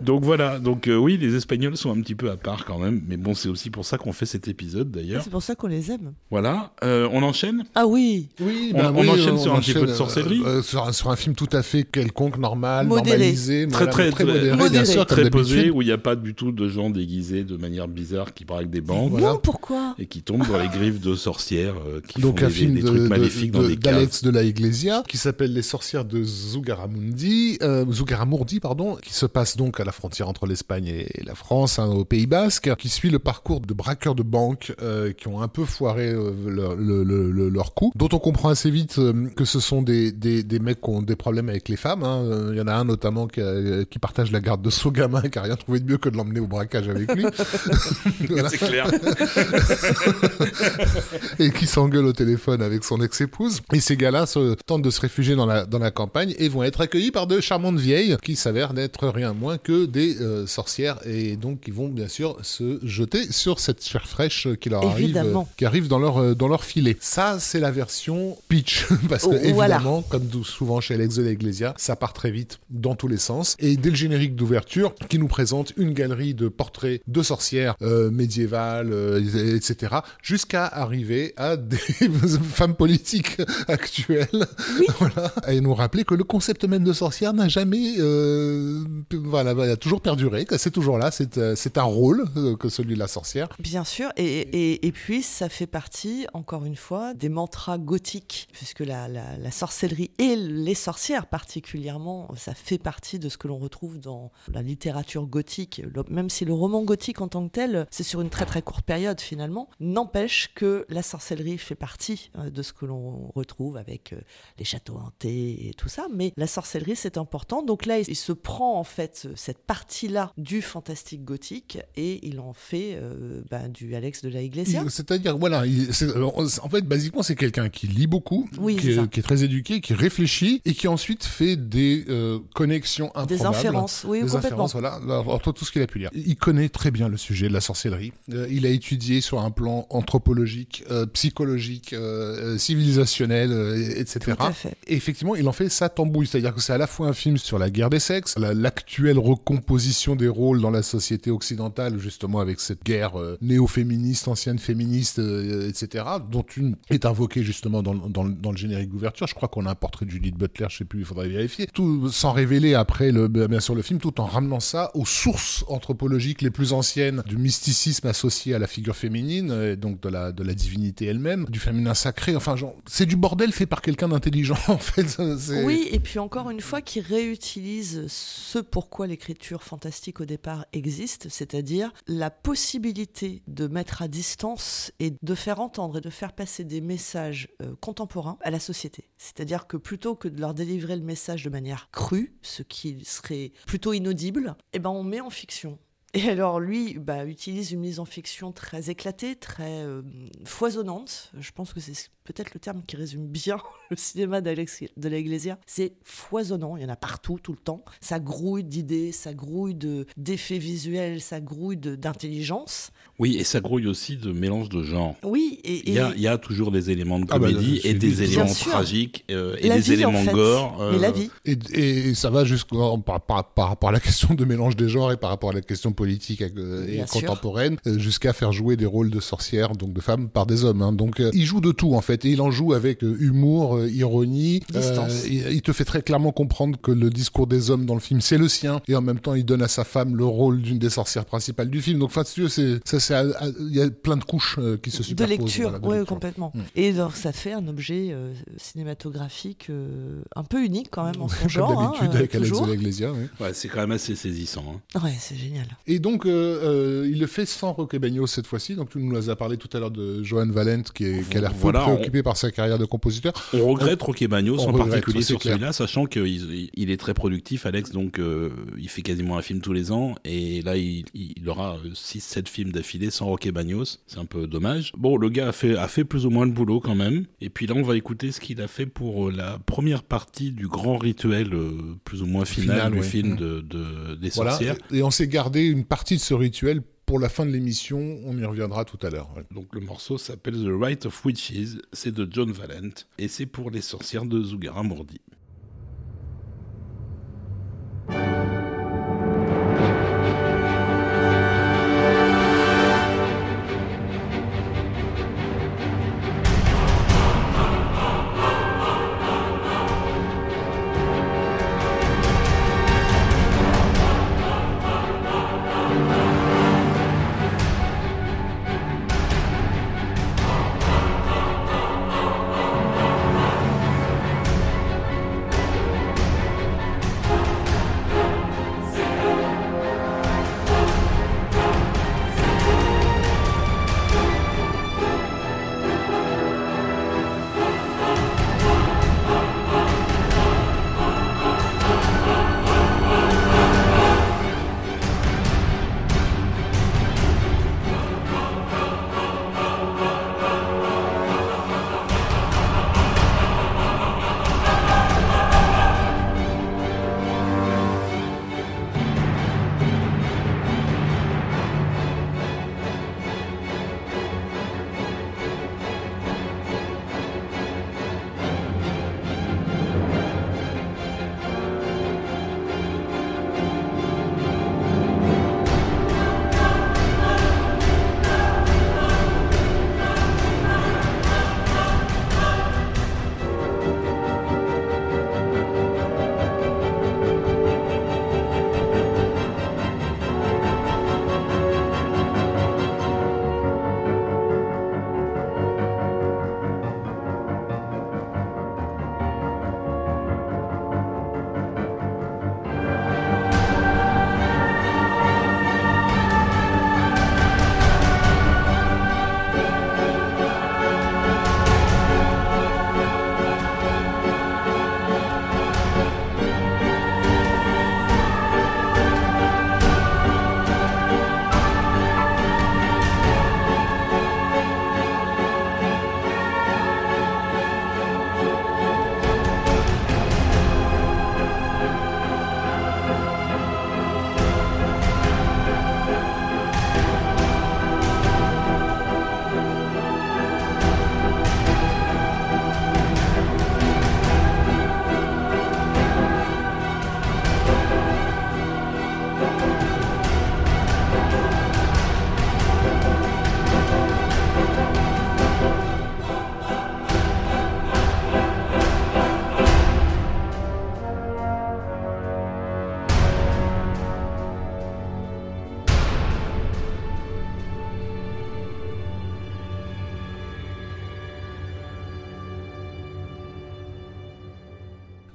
Donc voilà, donc euh, oui, les Espagnols sont un petit peu à part quand même, mais bon, c'est aussi pour ça qu'on fait cet épisode d'ailleurs. C'est pour ça qu'on les aime. Voilà, euh, on enchaîne? Ah oui, Oui, On- on enchaîne sur un petit peu de sorcellerie. euh, sur, un, sur un film tout à fait quelconque, normal, Modéré. normalisé, Très, voilà, très, très- modéré, bien sûr, très posé, où il n'y a pas du tout de gens déguisés de manière bizarre qui braquent des banques Voilà. non, pourquoi et qui tombent dans les griffes de sorcières euh, qui Donc font un des, film des de- trucs de- maléfiques de- dans des d'Alex de la Iglesia qui s'appelle Les sorcières de Zugaramundi, euh, Zugaramurdi pardon, qui se passe donc à la frontière entre l'Espagne et la France, hein, au Pays Basque, qui suit le parcours de braqueurs de banques euh, qui ont un peu foiré euh, leur, le- le- le- leur coup, dont on comprend assez vite euh, que ce sont des, des, des mecs qui ont des problèmes avec les femmes. hein. Il y en a un notamment qui, a- qui partage la garde de son gamin, qui a rien trouvé de mieux que de l'emmener au braquage avec lui. [LAUGHS] C'est clair. [LAUGHS] et qui s'engueule au téléphone avec son ex-épouse. Et ces gars-là tentent de se réfugier dans la, dans la campagne et vont être accueillis par de charmantes vieilles qui s'avèrent n'être rien moins que des euh, sorcières et donc ils vont bien sûr se jeter sur cette chair fraîche qui leur arrive, Évidemment. qui arrive dans leur, euh, dans leur filet. Ça, c'est la version pitch [LAUGHS] parce que Oh, voilà. évidemment, comme souvent chez Alex de la Iglesia, ça part très vite dans tous les sens. Et dès le générique d'ouverture, qui nous présente une galerie de portraits de sorcières euh, médiévales, euh, etc., jusqu'à arriver à [LAUGHS] des femmes politiques [LAUGHS] actuelles. voilà. Et nous rappeler que le concept même de sorcière n'a jamais, euh, voilà, a toujours perduré, c'est toujours là, c'est euh, un rôle euh, que celui de la sorcière. Bien sûr, et, puis ça fait partie, encore une fois, des mantras gothiques, puisque la, sorcellerie et les sorcières particulièrement, ça fait partie de ce que l'on retrouve dans la littérature gothique, même si le roman gothique en tant que tel, c'est sur une très très courte période finalement, n'empêche que la sorcellerie fait partie euh, de ce que l'on retrouve avec les châteaux hantés et tout ça, mais la sorcellerie c'est important, donc là il se prend en fait cette partie-là du fantastique gothique et il en fait euh, ben, du Alex de la Iglesia. C'est-à-dire, voilà, il- euh, en fait, basiquement, c'est quelqu'un qui lit beaucoup, Oui, qui, est, qui est très éduqué, qui réfléchit et qui ensuite fait des euh, connexions improbables. Des inférences, oui, des complètement. inférences, voilà, entre tout ce qu'il a pu lire. Il connaît très bien le sujet de la sorcellerie. Euh, il a étudié sur un plan anthropologique, psychologique, civilisationnel, etc. Tout à fait. Et effectivement, il en fait sa tambouille. C'est-à-dire que c'est à la fois un film sur la guerre des sexes, la- l'actuel recours recomposition des rôles dans la société occidentale, justement avec cette guerre euh, néo-féministe, ancienne féministe, euh, etc., dont une est invoquée justement dans, dans, dans le générique d'ouverture. Je crois qu'on a un portrait de Judith Butler, je sais plus, il faudrait vérifier. Tout sans révéler après le, bien sûr le film, tout en ramenant ça aux sources anthropologiques les plus anciennes du mysticisme associé à la figure féminine, et donc de la, de la divinité elle-même, du féminin sacré. Enfin, c'est du bordel fait par quelqu'un d'intelligent, [LAUGHS] en fait. Oui, et puis encore une fois, qui réutilise ce pourquoi fantastique au départ existe, c'est-à-dire la possibilité de mettre à distance et de faire entendre et de faire passer des messages euh, contemporains à la société. C'est-à-dire que plutôt que de leur délivrer le message de manière crue, ce qui serait plutôt inaudible, eh ben on met en fiction et alors lui bah, utilise une mise en fiction très éclatée, très euh, foisonnante. Je pense que c'est peut-être le terme qui résume bien [LAUGHS] le cinéma de l'Eglésia. C'est foisonnant, il y en a partout, tout le temps. Ça grouille d'idées, ça grouille d'effets visuels, ça grouille d'intelligence. Oui, et ça grouille aussi de mélange de genres. Oui, et, il, y a, toujours des éléments de ah bah, comédie et des éléments tragiques euh, et des éléments gore. Euh, et la vie. Et, ça va jusqu'à par, par, rapport à la [LAUGHS] question de mélange des genres et par rapport à la question politique euh, et contemporaine, jusqu'à faire jouer des rôles de sorcières, donc de femmes, par des hommes. Hein. Donc il joue de tout en fait, et il en joue avec humour, ironie. il te fait très clairement comprendre que le discours des hommes dans le film c'est le sien, et en même temps il donne à sa femme le rôle d'une des sorcières principales du film. Donc enfin, c'est ça il y a plein de couches euh, qui se superposent. De lecture, oui, complètement. Mm. Et donc, ça fait un objet euh, cinématographique euh, un peu unique quand même en son [LAUGHS] genre. Comme d'habitude avec Alex de. Ouais, c'est quand même assez saisissant. Hein. Ouais, c'est génial. Et donc, il le fait sans Roque Bagnos cette fois-ci. Donc, tu nous as parlé tout à l'heure de Johan Valente qui, est, qui a l'air voilà, préoccupé par sa carrière de compositeur. On regrette Roque Bagnos en particulier sur celui-là, sachant qu'il il est très productif, Alex. Donc, il fait quasiment un film tous les ans. Et là, il, il aura 6-7 films d'affilée sans Roque Bagnos. C'est un peu dommage. Bon, le gars a fait, a fait plus ou moins le boulot quand même. Et puis là, on va écouter ce qu'il a fait pour euh, la première partie du grand rituel, euh, plus ou moins final, du film mmh. de, des sorcières. Et on s'est gardé une partie de ce rituel pour la fin de l'émission, on y reviendra tout à l'heure. Donc le morceau s'appelle The Rite of Witches, c'est de John Valent, et c'est pour les sorcières de Zugarramurdi.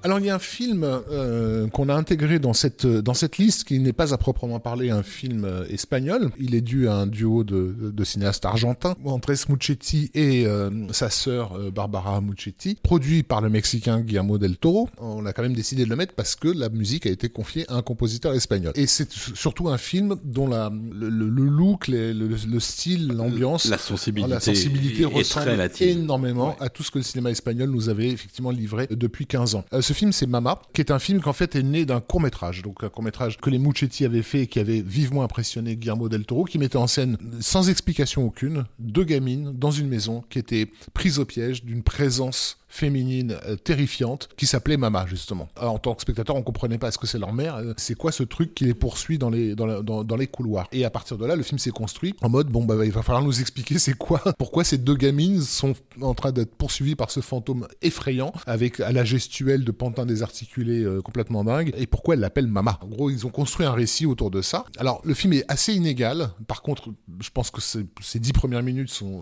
Alors il y a un film euh, qu'on a intégré dans cette dans cette liste qui n'est pas à proprement parler un film euh, espagnol. Il est dû à un duo de, de cinéastes argentins, Andrés Muchetti et euh, sa sœur Barbara Muchetti, produit par le Mexicain Guillermo del Toro. On a quand même décidé de le mettre parce que la musique a été confiée à un compositeur espagnol. Et c'est surtout un film dont la le, le look, le, le, style, l'ambiance, la sensibilité, la sensibilité ressemble énormément à tout ce que le cinéma espagnol nous avait effectivement livré depuis 15 ans. Ce film, c'est Mama, qui est un film qui en fait est né d'un court métrage, donc un court métrage que les Muchetti avaient fait et qui avait vivement impressionné Guillermo del Toro, qui mettait en scène, sans explication aucune, deux gamines dans une maison qui étaient prises au piège d'une présence féminine euh, terrifiante qui s'appelait Mama justement. Alors, en tant que spectateur, on comprenait pas est-ce que c'est leur mère, euh, c'est quoi ce truc qui les poursuit dans les couloirs? Et à partir de là, le film s'est construit en mode bon bah il va falloir nous expliquer c'est quoi, [LAUGHS] pourquoi ces deux gamines sont en train d'être poursuivies par ce fantôme effrayant avec à la gestuelle de pantin désarticulé euh, complètement dingue et pourquoi elle l'appelle Mama. En gros, ils ont construit un récit autour de ça. Alors le film est assez inégal. Par contre, je pense que ces dix premières minutes sont,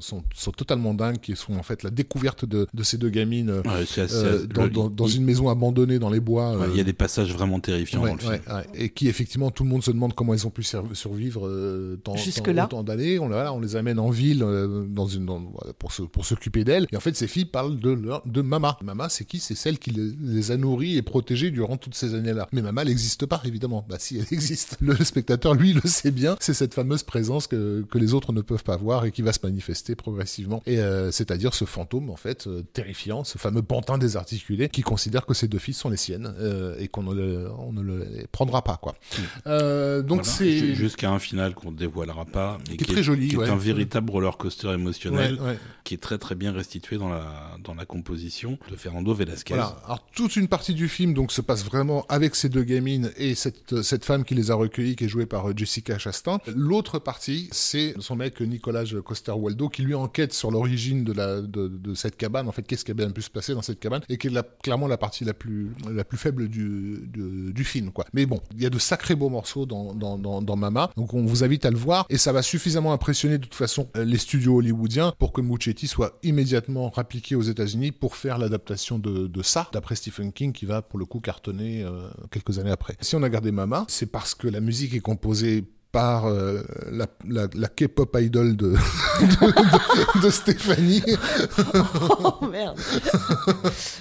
totalement dingues, qui sont en fait la découverte de ces deux gamines euh, euh, dans, une maison abandonnée dans les bois. il y a euh, des passages vraiment terrifiants dans le film. et qui effectivement tout le monde se demande comment ils ont pu survivre tant, Jusque-là. tant d'années. On, on les amène en ville dans une, pour, pour s'occuper d'elles. Et en fait, ces filles parlent de, leur, de Mama. Mama, c'est qui? C'est celle qui les, a nourries et protégées durant toutes ces années-là. Mais Mama, elle n'existe pas, évidemment. Bah si, elle [LAUGHS] existe. Le spectateur, lui, le sait bien. C'est cette fameuse présence que, que les autres ne peuvent pas voir et qui va se manifester progressivement. Et c'est-à-dire ce fantôme, en fait, terrifiant, ce fameux pantin désarticulé, qui considère que ses deux fils sont les siennes euh, et qu'on ne, le, on ne le prendra pas. quoi. Euh, donc c'est jusqu'à un final qu'on ne dévoilera pas, mais qui, est très joli, qui est un véritable roller coaster émotionnel, qui est très très bien restitué dans la dans la composition de Fernando Velasquez. Voilà. Alors toute une partie du film donc se passe vraiment avec ces deux gamines et cette cette femme qui les a recueillies, qui est jouée par euh, Jessica Chastain. L'autre partie, c'est son mec Nicolas Coster-Waldau qui lui enquête sur l'origine de la de, de cette cabane. En fait, qu'est-ce qui a bien pu se passer dans cette cabane et qui est clairement la partie la plus, la plus faible du, du, film. Quoi. Mais bon, il y a de sacrés beaux morceaux dans, dans, Mama, donc on vous invite à le voir et ça va suffisamment impressionner de toute façon euh, les studios hollywoodiens pour que Muccetti soit immédiatement rappliqué aux États-Unis pour faire l'adaptation de, de ça, d'après Stephen King, qui va pour le coup cartonner euh, quelques années après. Si on a gardé Mama, c'est parce que la musique est composée par euh, la, la, la K-pop idol de, [LAUGHS] de, Stéphanie. [LAUGHS] Oh merde.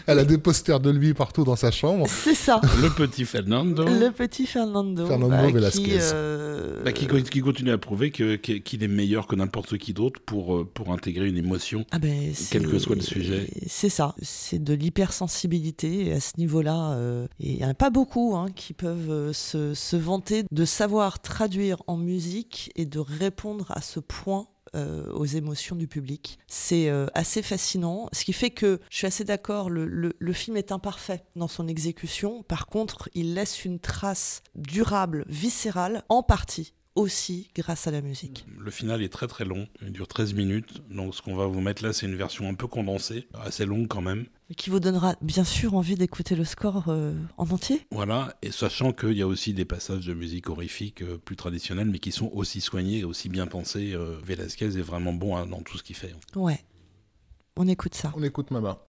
Elle a des posters de lui partout dans sa chambre. C'est ça. Le petit Fernando. Le petit Fernando. Fernando bah, Velasquez. Qui, euh... bah, qui, qui, continue à prouver qu'il est meilleur que n'importe qui d'autre pour, euh, pour intégrer une émotion, ah ben, quel que soit le sujet. C'est ça. C'est de l'hypersensibilité à ce niveau-là. Euh, et il n'y en a pas beaucoup hein, qui peuvent se, se vanter de savoir traduire en musique et de répondre à ce point euh, aux émotions du public. C'est euh, assez fascinant, ce qui fait que je suis assez d'accord, le, le, film est imparfait dans son exécution, par contre il laisse une trace durable, viscérale, en partie aussi grâce à la musique. Le final est très très long, il dure 13 minutes, donc ce qu'on va vous mettre là c'est une version un peu condensée, assez longue quand même. Qui vous donnera bien sûr envie d'écouter le score euh, en entier. Voilà, et sachant qu'il y a aussi des passages de musique horrifique euh, plus traditionnels, mais qui sont aussi soignés, aussi bien pensés. Euh, Velasquez est vraiment bon hein, dans tout ce qu'il fait. Ouais, on écoute ça. On écoute Mama.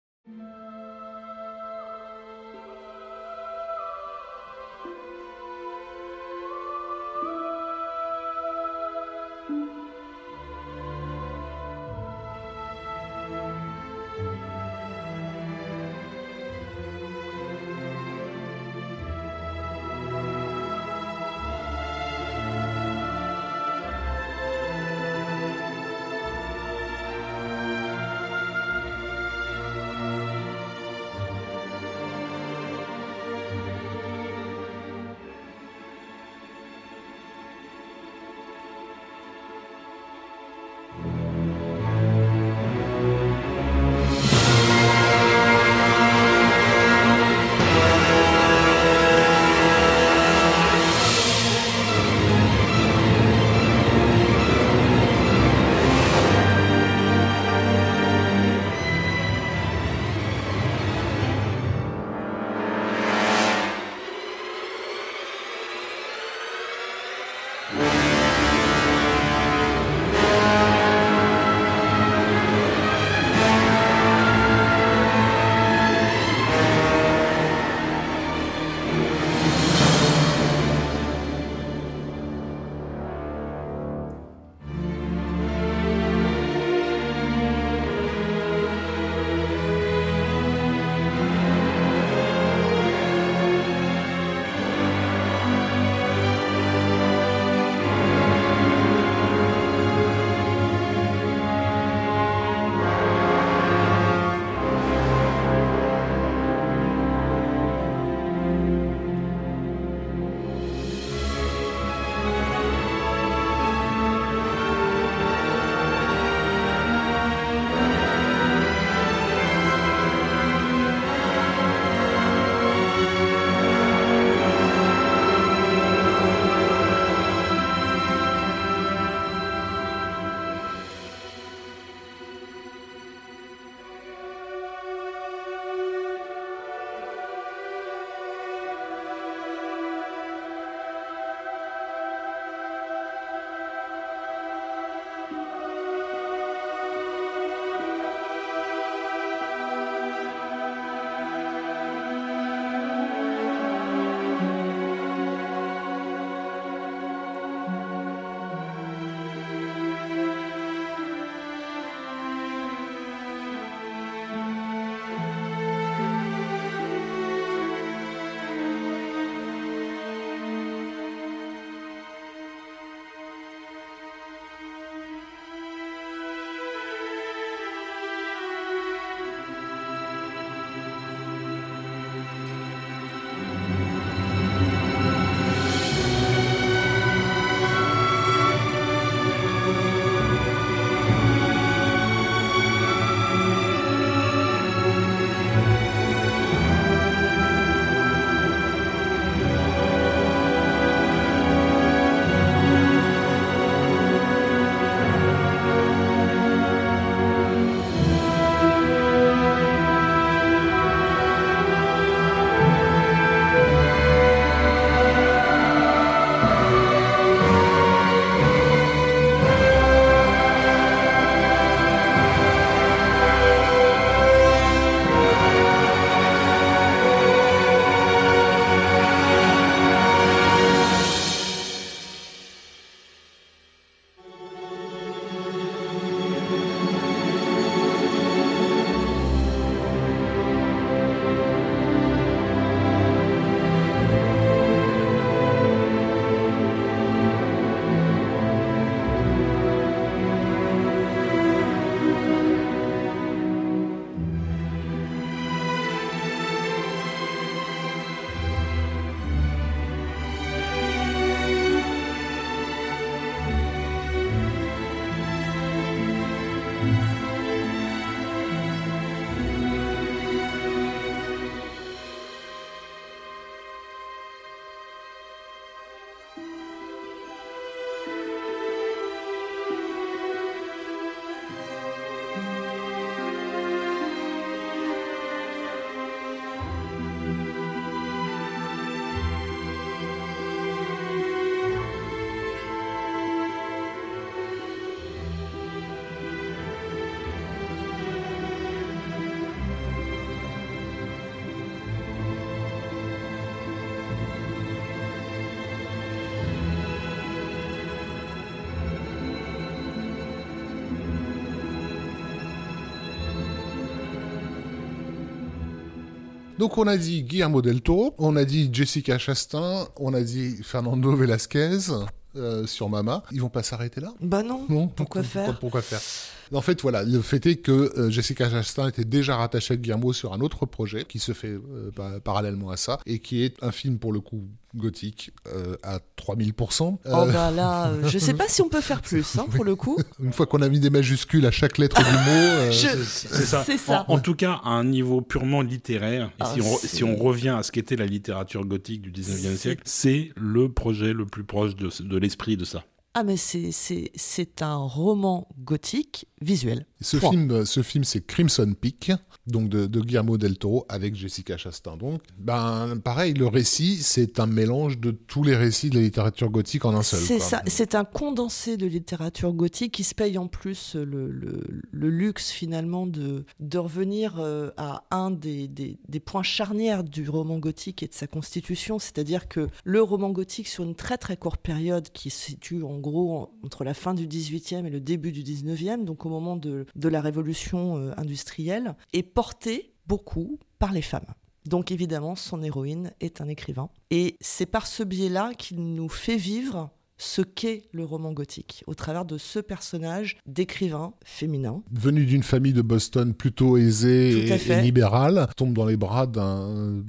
Donc on a dit Guillermo del Toro, on a dit Jessica Chastain, on a dit Fernando Velasquez euh, sur Mama. Ils vont pas s'arrêter là? Bah non. Non. Pourquoi faire? Pourquoi faire? En fait, voilà, le fait est que euh, Jessica Chastain était déjà rattachée à Guillermo sur un autre projet qui se fait euh, pa- parallèlement à ça et qui est un film pour le coup gothique euh, à 3000%. Oh Euh, bah là, euh, je sais pas si on peut faire [LAUGHS] plus, hein, pour le coup. [LAUGHS] Une fois qu'on a mis des majuscules à chaque lettre du mot, euh, [LAUGHS] Je- C'est ça. C'est ça. En, en tout cas, à un niveau purement littéraire, et Ah, si, on, si revient à ce qu'était la littérature gothique du 19e C'est- siècle, c'est le projet le plus proche de, de l'esprit de ça. Ah mais c'est un roman gothique visuel. ce Point. film, ce film, c'est Crimson Peak, donc de, de Guillermo del Toro avec Jessica Chastain. Donc, ben, pareil, le récit, c'est un mélange de tous les récits de la littérature gothique en un seul. C'est ça, c'est un condensé de littérature gothique qui se paye en plus le, le- le luxe finalement de, de revenir euh, à un des, des- des points charnières du roman gothique et de sa constitution, c'est-à-dire que le roman gothique sur une très très courte période qui se situe en gros entre la fin du 18e et le début du 19e, donc au moment de, de la révolution euh, industrielle, est porté beaucoup par les femmes. Donc évidemment, son héroïne est un écrivain. Et c'est par ce biais-là qu'il nous fait vivre ce qu'est le roman gothique, au travers de ce personnage d'écrivain féminin. Venu d'une famille de Boston plutôt aisée et, libérale, tombe dans les bras d'un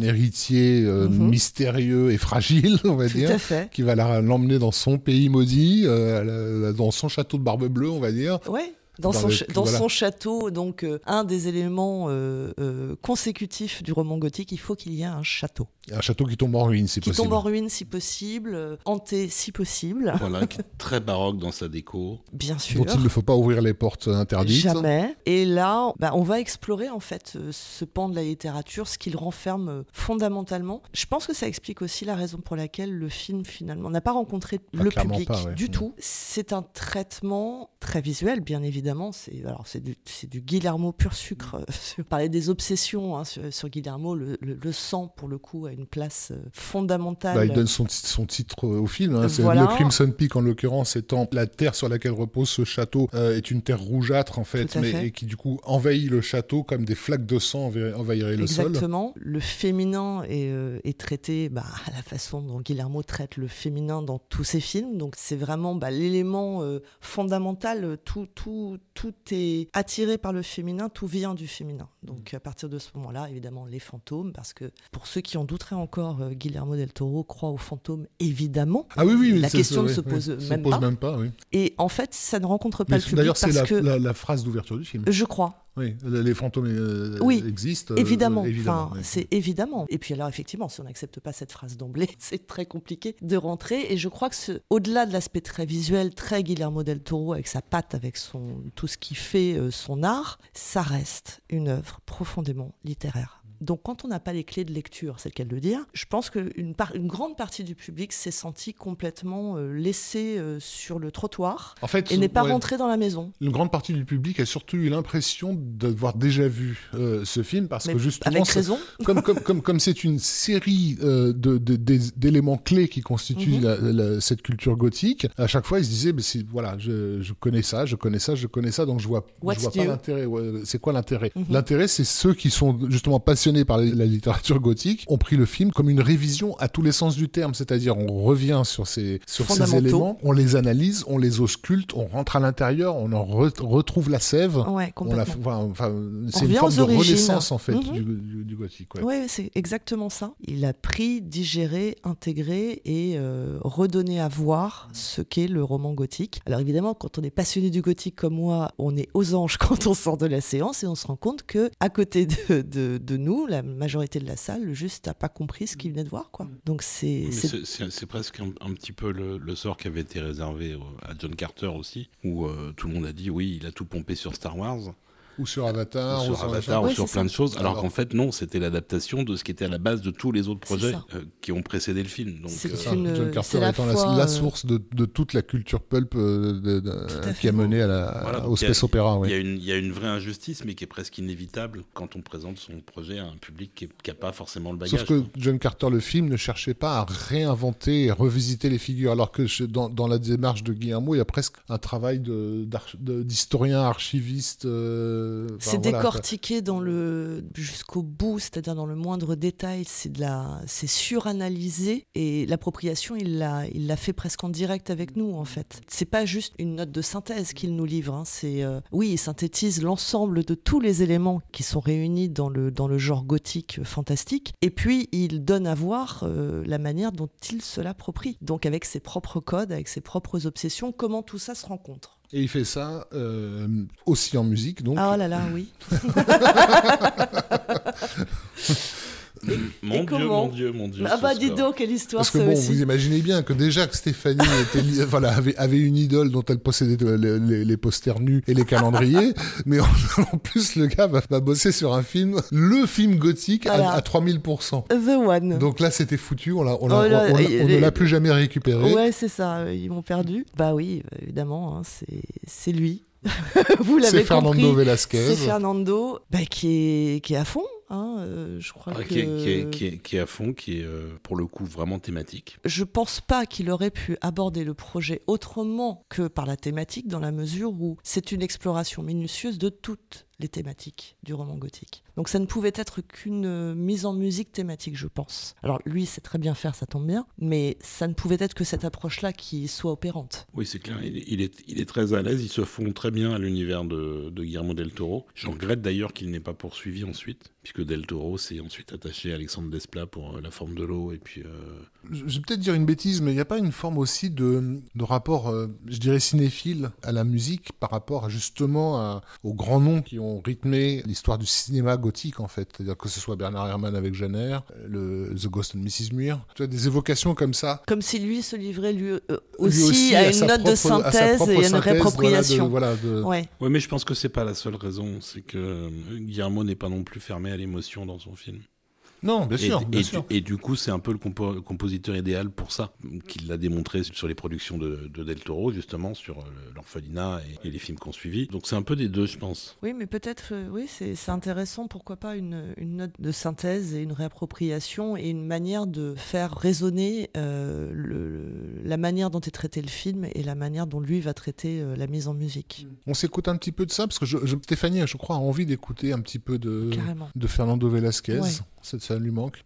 héritier euh, Mhm. mystérieux et fragile, on va Tout dire. qui va la- l'emmener dans son pays maudit, euh, dans son château de Barbe Bleue, on va dire. Ouais. Dans, Dans son, le- ch- dans voilà. son château, donc euh, un des éléments euh, euh, consécutifs du roman gothique, il faut qu'il y ait un château. Un château qui tombe en ruine, si Qui possible. tombe en ruine si possible, euh, hanté si possible, [LAUGHS] Voilà, qui est très baroque dans sa déco. bien sûr. Dont il ne faut pas ouvrir les portes interdites. Jamais. Et là, bah, on va explorer en fait ce pan de la littérature, ce qu'il renferme fondamentalement. Je pense que ça explique aussi la raison pour laquelle le film finalement n'a pas rencontré Pas le public pas, ouais. du Mm. tout. C'est un traitement très visuel, bien évidemment. C'est alors c'est du Guillermo pur sucre. [LAUGHS] Euh, Parler des obsessions hein, sur, sur Guillermo, le, le- le sang pour le coup a une place euh, fondamentale. Bah, il donne son, ti- son titre euh, au film. hein. Voilà. Le Crimson Peak, en l'occurrence, étant la terre sur laquelle repose ce château, euh, est une terre rougeâtre, en fait, mais fait. et qui, du coup, envahit le château comme des flaques de sang envahi- envahiraient le sol. Exactement. Le féminin est, euh, est traité bah, à la façon dont Guillermo traite le féminin dans tous ses films. Donc c'est vraiment bah, l'élément euh, fondamental. Tout, tout, tout est attiré par le féminin, tout vient du féminin. Donc à partir de ce moment-là, évidemment, les fantômes, parce que pour ceux qui en douteraient encore, euh, Guillermo del Toro croit aux fantômes, évidemment. Ah oui, oui, La question ne se pose oui, même pose pas. même pas, oui. Et en fait, ça ne rencontre pas Mais le public D'ailleurs, c'est la, que... la- la phrase d'ouverture du film. Je crois. Oui, les fantômes euh, Oui, existent. euh, Évidemment, évidemment enfin, oui. c'est évidemment. Et puis alors effectivement, si on n'accepte pas cette phrase d'emblée, [LAUGHS] c'est très compliqué de rentrer. Et je crois que ce- au-delà de l'aspect très visuel, très Guillermo del Toro avec sa patte, avec son tout ce qui fait euh, son art, ça reste une œuvre profondément littéraire. Donc quand on n'a pas les clés de lecture, c'est le cas de le dire, je pense qu'une une grande partie du public s'est senti complètement euh, laissé euh, sur le trottoir En fait, et n'est pas ouais, rentré dans la maison. Une grande partie du public a surtout eu l'impression d'avoir déjà vu euh, ce film parce Mais que justement, avec ça- raison. [LAUGHS] comme comme comme comme c'est une série de de- des- d'éléments clés qui constituent Mhm. la- la- cette culture gothique, à chaque fois ils se disaient, c'est voilà, je, je connais ça, je connais ça, je connais ça, donc je vois je vois pas l'intérêt. ouais, c'est quoi l'intérêt? Mhm. L'intérêt, c'est ceux qui sont justement passionnés par la, littérature gothique ont pris le film comme une révision à tous les sens du terme, c'est-à-dire on revient sur ces sur ces Fondamentaux. éléments, on les analyse, on les ausculte, on rentre à l'intérieur, on en re- retrouve la sève. Ouais, On la, enfin, c'est une forme de renaissance en fait Mhm. du, du- du gothique. ouais. Oui, c'est exactement ça. Il a pris, digéré, intégré et euh, redonné à voir ce qu'est le roman gothique. Alors évidemment, quand on est passionné du gothique comme moi, on est aux anges [LAUGHS] quand on sort de la séance et on se rend compte que à côté de, de- de nous, la majorité de la salle, juste n'a pas compris ce qu'il venait de voir. Quoi. Donc c'est... C'est- presque un, un petit peu le, le sort qui avait été réservé au- à John Carter aussi, où euh, tout le monde a dit oui, il a tout pompé sur Star Wars, Ou sur Avatar, ou ou sur Avatar, ou sur plein de choses, alors, Alors- qu'en fait non, c'était l'adaptation de ce qui était à la base de tous les autres projets euh, qui ont précédé le film. Donc, C'est euh, Ça, une- John Carter la étant la, fois, la euh, source de, de toute la culture pulp euh, de- de- à qui a mené à la, Voilà, au space opéra. il oui. y, a une, il y a une vraie injustice, mais qui est presque inévitable quand on présente son projet à un public qui n'a pas forcément le bagage. Sauf que. John Carter, le film, ne cherchait pas à réinventer et revisiter les figures, alors que dans, dans la démarche de Guillermo, il y a presque un travail d'historien, euh, c'est décortiqué dans le jusqu'au bout, c'est-à-dire dans le moindre détail. C'est de la, c'est suranalysé et l'appropriation, il l'a, il l'a fait presque en direct avec nous en fait. C'est pas juste une note de synthèse qu'il nous livre. Hein. C'est, oui, il synthétise l'ensemble de tous les éléments qui sont réunis dans le dans le genre gothique fantastique. Et puis il donne à voir la manière dont il se l'approprie. Donc avec ses propres codes, avec ses propres obsessions, comment tout ça se rencontre. Et il fait ça euh, aussi en musique, donc. Ah oh là là, oui. [LAUGHS] [LAUGHS] mon Dieu, mon Dieu, mon Dieu. Ah bah dis donc, quelle histoire Parce que bon, vous imaginez bien que déjà que Stéphanie [LAUGHS] était, voilà, avait, avait, une idole dont elle possédait les, les, posters nus et les calendriers, [LAUGHS] mais en, plus le gars va, bosser sur un film, le film gothique à, 3000%. The One. Donc là c'était foutu, on, on, oh ne l'a plus jamais récupéré. Ouais, c'est ça, ils m'ont perdu. Bah oui, évidemment, hein, c'est lui. vous l'avez compris. C'est Fernando Velasquez. C'est Fernando bah, qui, est, qui est à fond Hein, euh, je crois ah, qui, est, qui, est, à fond, qui est euh, pour le coup vraiment thématique. Je pense pas qu'il aurait pu aborder le projet autrement que par la thématique, dans la mesure où c'est une exploration minutieuse de toutes les thématiques du roman gothique. Donc ça ne pouvait être qu'une euh, mise en musique thématique, je pense. Alors lui, sait très bien faire, ça tombe bien, mais ça ne pouvait être que cette approche-là qui soit opérante. Oui, c'est clair, il est, il est, très à l'aise, il se fond très bien à l'univers de, de Guillermo del Toro. Je regrette d'ailleurs qu'il n'ait pas poursuivi ensuite, puisque Del Toro s'est ensuite attaché à Alexandre Desplat pour euh, La forme de l'eau, et puis... Euh, je vais peut-être dire une bêtise, mais il n'y a pas une forme aussi de, de rapport, je dirais, cinéphile à la musique par rapport justement aux grands noms qui ont rythmé l'histoire du cinéma gothique, en fait. C'est-à-dire que ce soit Bernard Herrmann avec Jenner, le The Ghost of Mrs. Muir. Tu vois, des évocations comme ça. comme si lui se livrait lui, euh, aussi, à, une note de synthèse et à une réappropriation. Voilà, Ouais. ouais, mais je pense que c'est pas la seule raison. C'est que Guillermo n'est pas non plus fermé à l'émotion dans son film. Non, bien sûr. Et, sûr. Du, et, du, coup, c'est un peu le compositeur idéal pour ça, qu'il l'a démontré sur les productions de, Del Toro, justement, sur euh, l'orphelinat et, les films qu'on suivi. Donc c'est un peu des deux, je pense. Oui, mais peut-être, euh, oui, c'est intéressant, pourquoi pas une, note de synthèse et une réappropriation et une manière de faire résonner euh, le, la manière dont est traité le film et la manière dont lui va traiter la mise en musique. On s'écoute un petit peu de ça, parce que je, Stéphanie, je crois, a envie d'écouter un petit peu de, de Fernando Velasquez.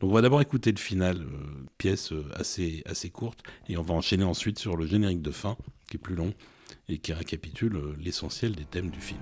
On va d'abord écouter le final, euh, pièce euh, assez, assez courte, et on va enchaîner ensuite sur le générique de fin, qui est plus long, et qui récapitule euh, l'essentiel des thèmes du film.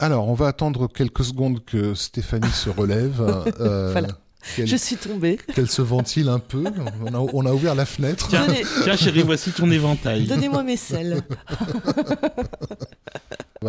Alors, on va attendre quelques secondes que Stéphanie se relève. [LAUGHS] Euh, voilà. Je suis tombée. Qu'elle se ventile un peu. On a, on a ouvert la fenêtre. Tiens, tiens, chérie, voici ton éventail. Donnez-moi mes selles. [LAUGHS]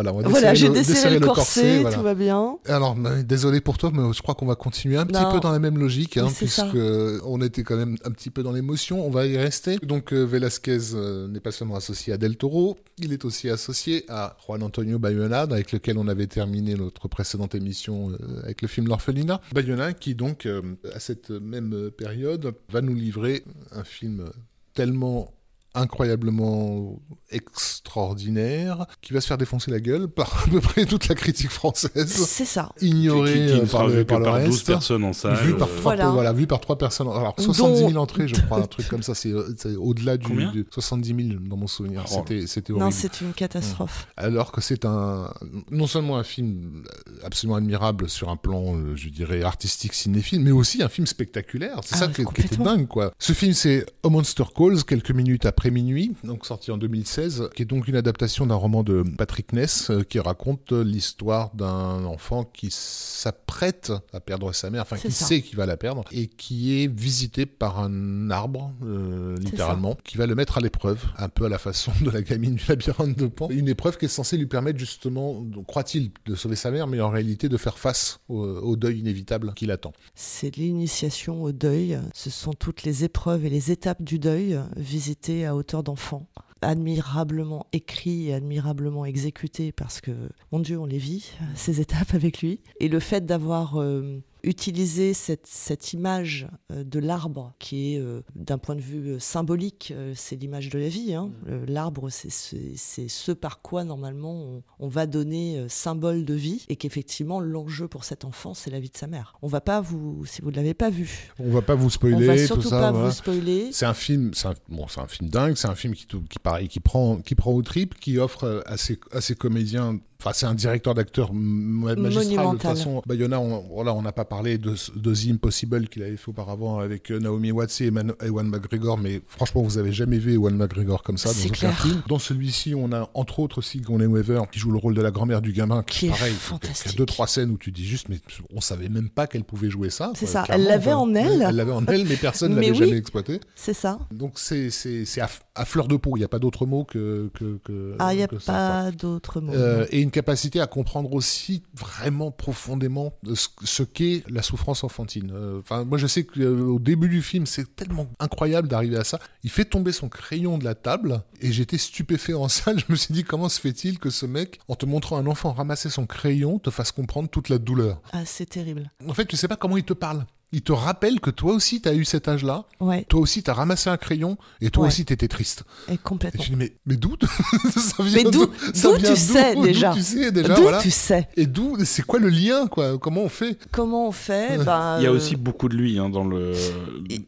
Voilà, voilà j'ai desserré, le, corset, tout va bien. Alors, désolé pour toi, mais je crois qu'on va continuer un petit peu dans la même logique, hein, puisque on était quand même un petit peu dans l'émotion. On va y rester. Donc, euh, Velasquez euh, n'est pas seulement associé à Del Toro, il est aussi associé à Juan Antonio Bayona, avec lequel on avait terminé notre précédente émission euh, avec le film L'Orphelinat. Bayona, qui donc, à cette même période, va nous livrer un film tellement incroyablement extraordinaire qui va se faire défoncer la gueule par à peu près toute la critique française. C'est ça. Ignoré qui, euh, par, le, par, par 12 personnes en salle. Vu par, euh, voilà. vu par 3 personnes. Alors 70 000 entrées, je crois, un truc comme ça. C'est au-delà du, du, 70 000 dans mon souvenir. Oh. C'était horrible. Non, c'est une catastrophe. Alors que c'est un non seulement un film absolument admirable sur un plan, euh, je dirais, artistique cinéphile, mais aussi un film spectaculaire. C'est ça ah, qui, qui était dingue, quoi. Ce film, c'est A Monster Calls, quelques minutes après après minuit, donc sorti en 2016, qui est donc une adaptation d'un roman de Patrick Ness euh, qui raconte l'histoire d'un enfant qui s'apprête à perdre sa mère, enfin qui sait qu'il va la perdre, et qui est visité par un arbre, euh, littéralement, qui va le mettre à l'épreuve, un peu à la façon de la gamine du labyrinthe de Pan. Une épreuve qui est censée lui permettre justement, croit-il, de sauver sa mère, mais en réalité de faire face au, au deuil inévitable qui l'attend. C'est l'initiation au deuil, ce sont toutes les épreuves et les étapes du deuil visitées à hauteur d'enfant admirablement écrit admirablement exécuté parce que, mon Dieu, on les vit, ces [LAUGHS] étapes avec lui. Et le fait d'avoir euh, utiliser cette, cette image euh, de l'arbre qui est, euh, d'un point de vue euh, symbolique, c'est l'image de la vie. Hein. Mm. L'arbre, c'est ce par quoi, normalement, on, va donner symbole de vie et qu'effectivement, l'enjeu pour cet enfant, c'est la vie de sa mère. On va pas vous, si vous ne l'avez pas vu. On va pas vous spoiler. On va surtout pas vous spoiler. C'est un film, c'est un, bon, un film dingue, c'est un film qui, qui, pareil, qui prend, qui prend au trip, qui offre à ses, à ses comédiens Enfin, c'est un directeur d'acteur magistral. De toute façon, Bayona, on voilà, on n'a pas parlé de, de The Impossible qu'il avait fait auparavant avec euh, Naomi Watts et Ewan McGregor, mais franchement, vous avez jamais vu Ewan McGregor comme ça dans aucun film. Dans celui-ci, on a entre autres Sigourney Weaver qui joue le rôle de la grand-mère du gamin, qui est pareil, fantastique. Il y a deux trois scènes où tu dis juste, mais on savait même pas qu'elle pouvait jouer ça. C'est ça. Elle l'avait en elle. Elle l'avait en elle, mais personne [LAUGHS] ne l'avait jamais exploité. C'est ça. Donc c'est c'est à, fleur de peau. Il n'y a pas d'autre mot que que, que ah, il n'y a pas d'autre mot. Euh, et une capacité à comprendre comprendre aussi vraiment profondément ce, qu'est la souffrance enfantine. Euh, enfin, moi, je sais qu'au euh, début du film, c'est tellement incroyable d'arriver à ça. Il fait tomber son crayon de la table et j'étais stupéfait en [LAUGHS] salle. Je me suis dit, comment se fait-il que ce mec, en te montrant un enfant ramasser son crayon, te fasse comprendre toute la douleur? Ah, c'est terrible. En fait, tu sais pas comment il te parle il te rappelle que toi aussi, tu as eu cet âge-là. Ouais. Toi aussi, tu as ramassé un crayon et toi aussi, tu étais triste. Et complètement. Et tu dis, mais, mais d'où [LAUGHS] ça vient Mais d'où tu sais déjà tu sais déjà D'où tu sais Et d'où C'est quoi le lien quoi? Comment on fait? Comment on fait? Ben, Il y a aussi beaucoup de lui hein, dans le.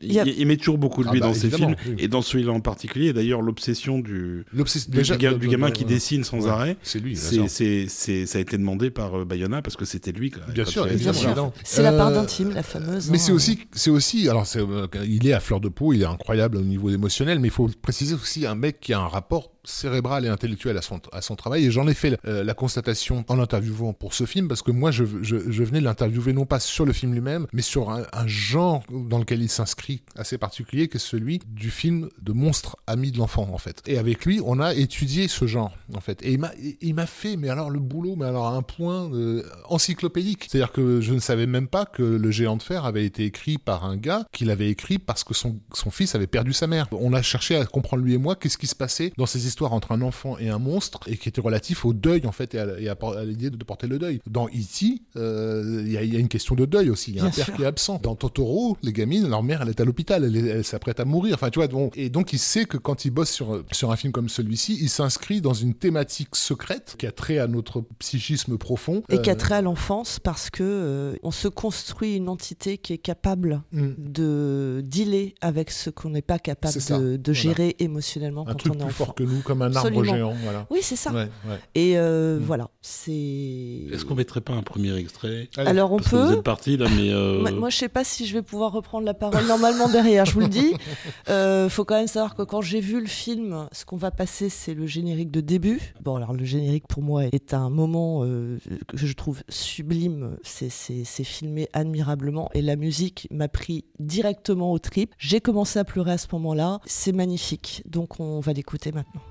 Il, met toujours beaucoup de lui ah dans bah, ses films et dans celui-là en particulier. D'ailleurs, l'obsession du du, du, gamin qui dessine sans arrêt. C'est lui. C'est ça a été demandé par euh, Bayona parce que c'était lui. Bien sûr, évidemment. C'est la part euh, d'intime, la fameuse. Mais c'est aussi, c'est aussi, alors euh, il est à fleur de peau, il est incroyable au niveau émotionnel, mais il faut préciser aussi un mec qui a un rapport cérébral et intellectuel à son, à son travail. Et j'en ai fait euh, la constatation en l'interviewant pour ce film, parce que moi, je, je, je venais l'interviewer non pas sur le film lui-même, mais sur un, genre dans lequel il s'inscrit assez particulier, qui est celui du film de monstre ami de l'enfant, en fait. Et avec lui, on a étudié ce genre, en fait. Et il m'a fait, mais alors le boulot, mais alors à un point euh, encyclopédique. C'est-à-dire que je ne savais même pas que Le Géant de Fer avait été écrit par un gars qui l'avait écrit parce que son, son fils avait perdu sa mère. On a cherché à comprendre lui et moi qu'est-ce qui se passait dans ces histoire entre un enfant et un monstre et qui était relatif au deuil en fait et à, l'idée de porter le deuil. Dans E.T., euh, il y, a une question de deuil aussi. Il y a un père qui est absent. Dans Totoro, les gamines, leur mère, elle est à l'hôpital, elle, s'apprête à mourir. Enfin, tu vois. Bon, et donc il sait que quand il bosse sur sur un film comme celui-ci, il s'inscrit dans une thématique secrète qui a trait à notre psychisme profond et qui a euh, trait à l'enfance parce que euh, on se construit une entité qui est capable mm. de dealer avec ce qu'on n'est pas capable de, gérer émotionnellement un quand on est plus fort que nous comme un arbre géant. Voilà. Oui, c'est ça. Et euh, mm. voilà, c'est. Est-ce qu'on mettrait pas un premier extrait? Alors on peut. vous êtes parti là, mais. Euh, moi, je sais pas si je vais pouvoir reprendre la parole normalement derrière. Je vous le dis. [LAUGHS] Euh, faut quand même savoir que quand j'ai vu le film, ce qu'on va passer, c'est le générique de début. Bon, alors le générique pour moi est un moment que je trouve sublime. C'est filmé admirablement et la musique m'a pris directement au trip. J'ai commencé à pleurer à ce moment-là. C'est magnifique. Donc on va l'écouter maintenant.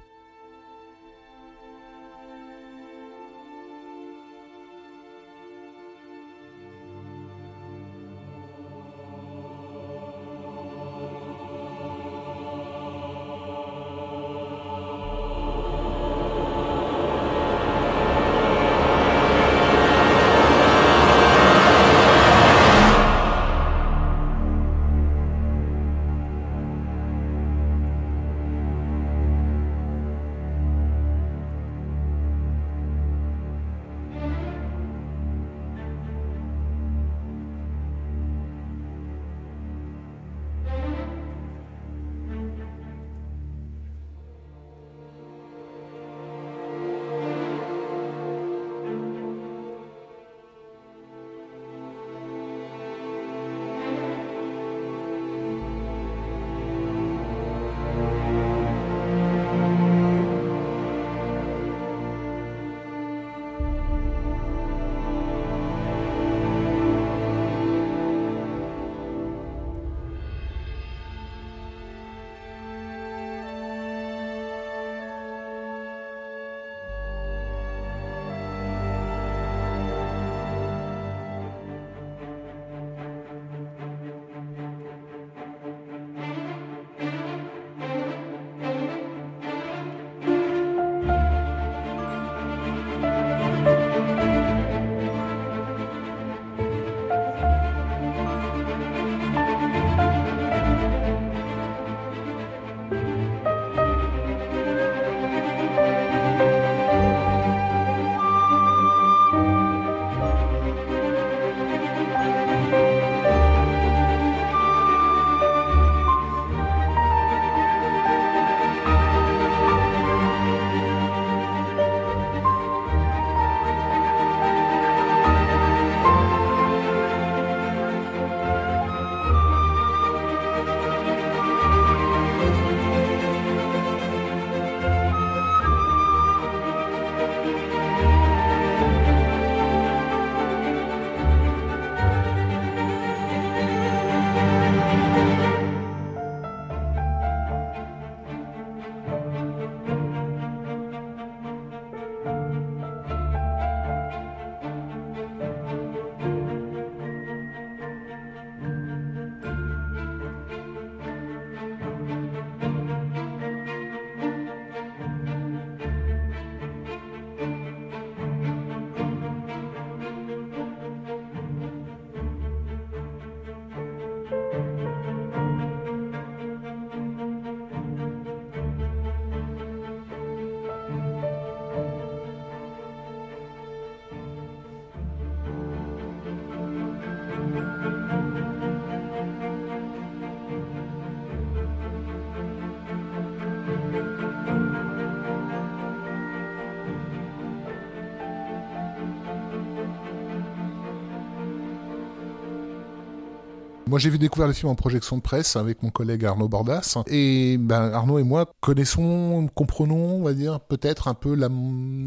Moi, j'ai vu découvrir le film en projection de presse avec mon collègue Arnaud Bordas. Et ben, Arnaud et moi connaissons, comprenons, on va dire, peut-être un peu la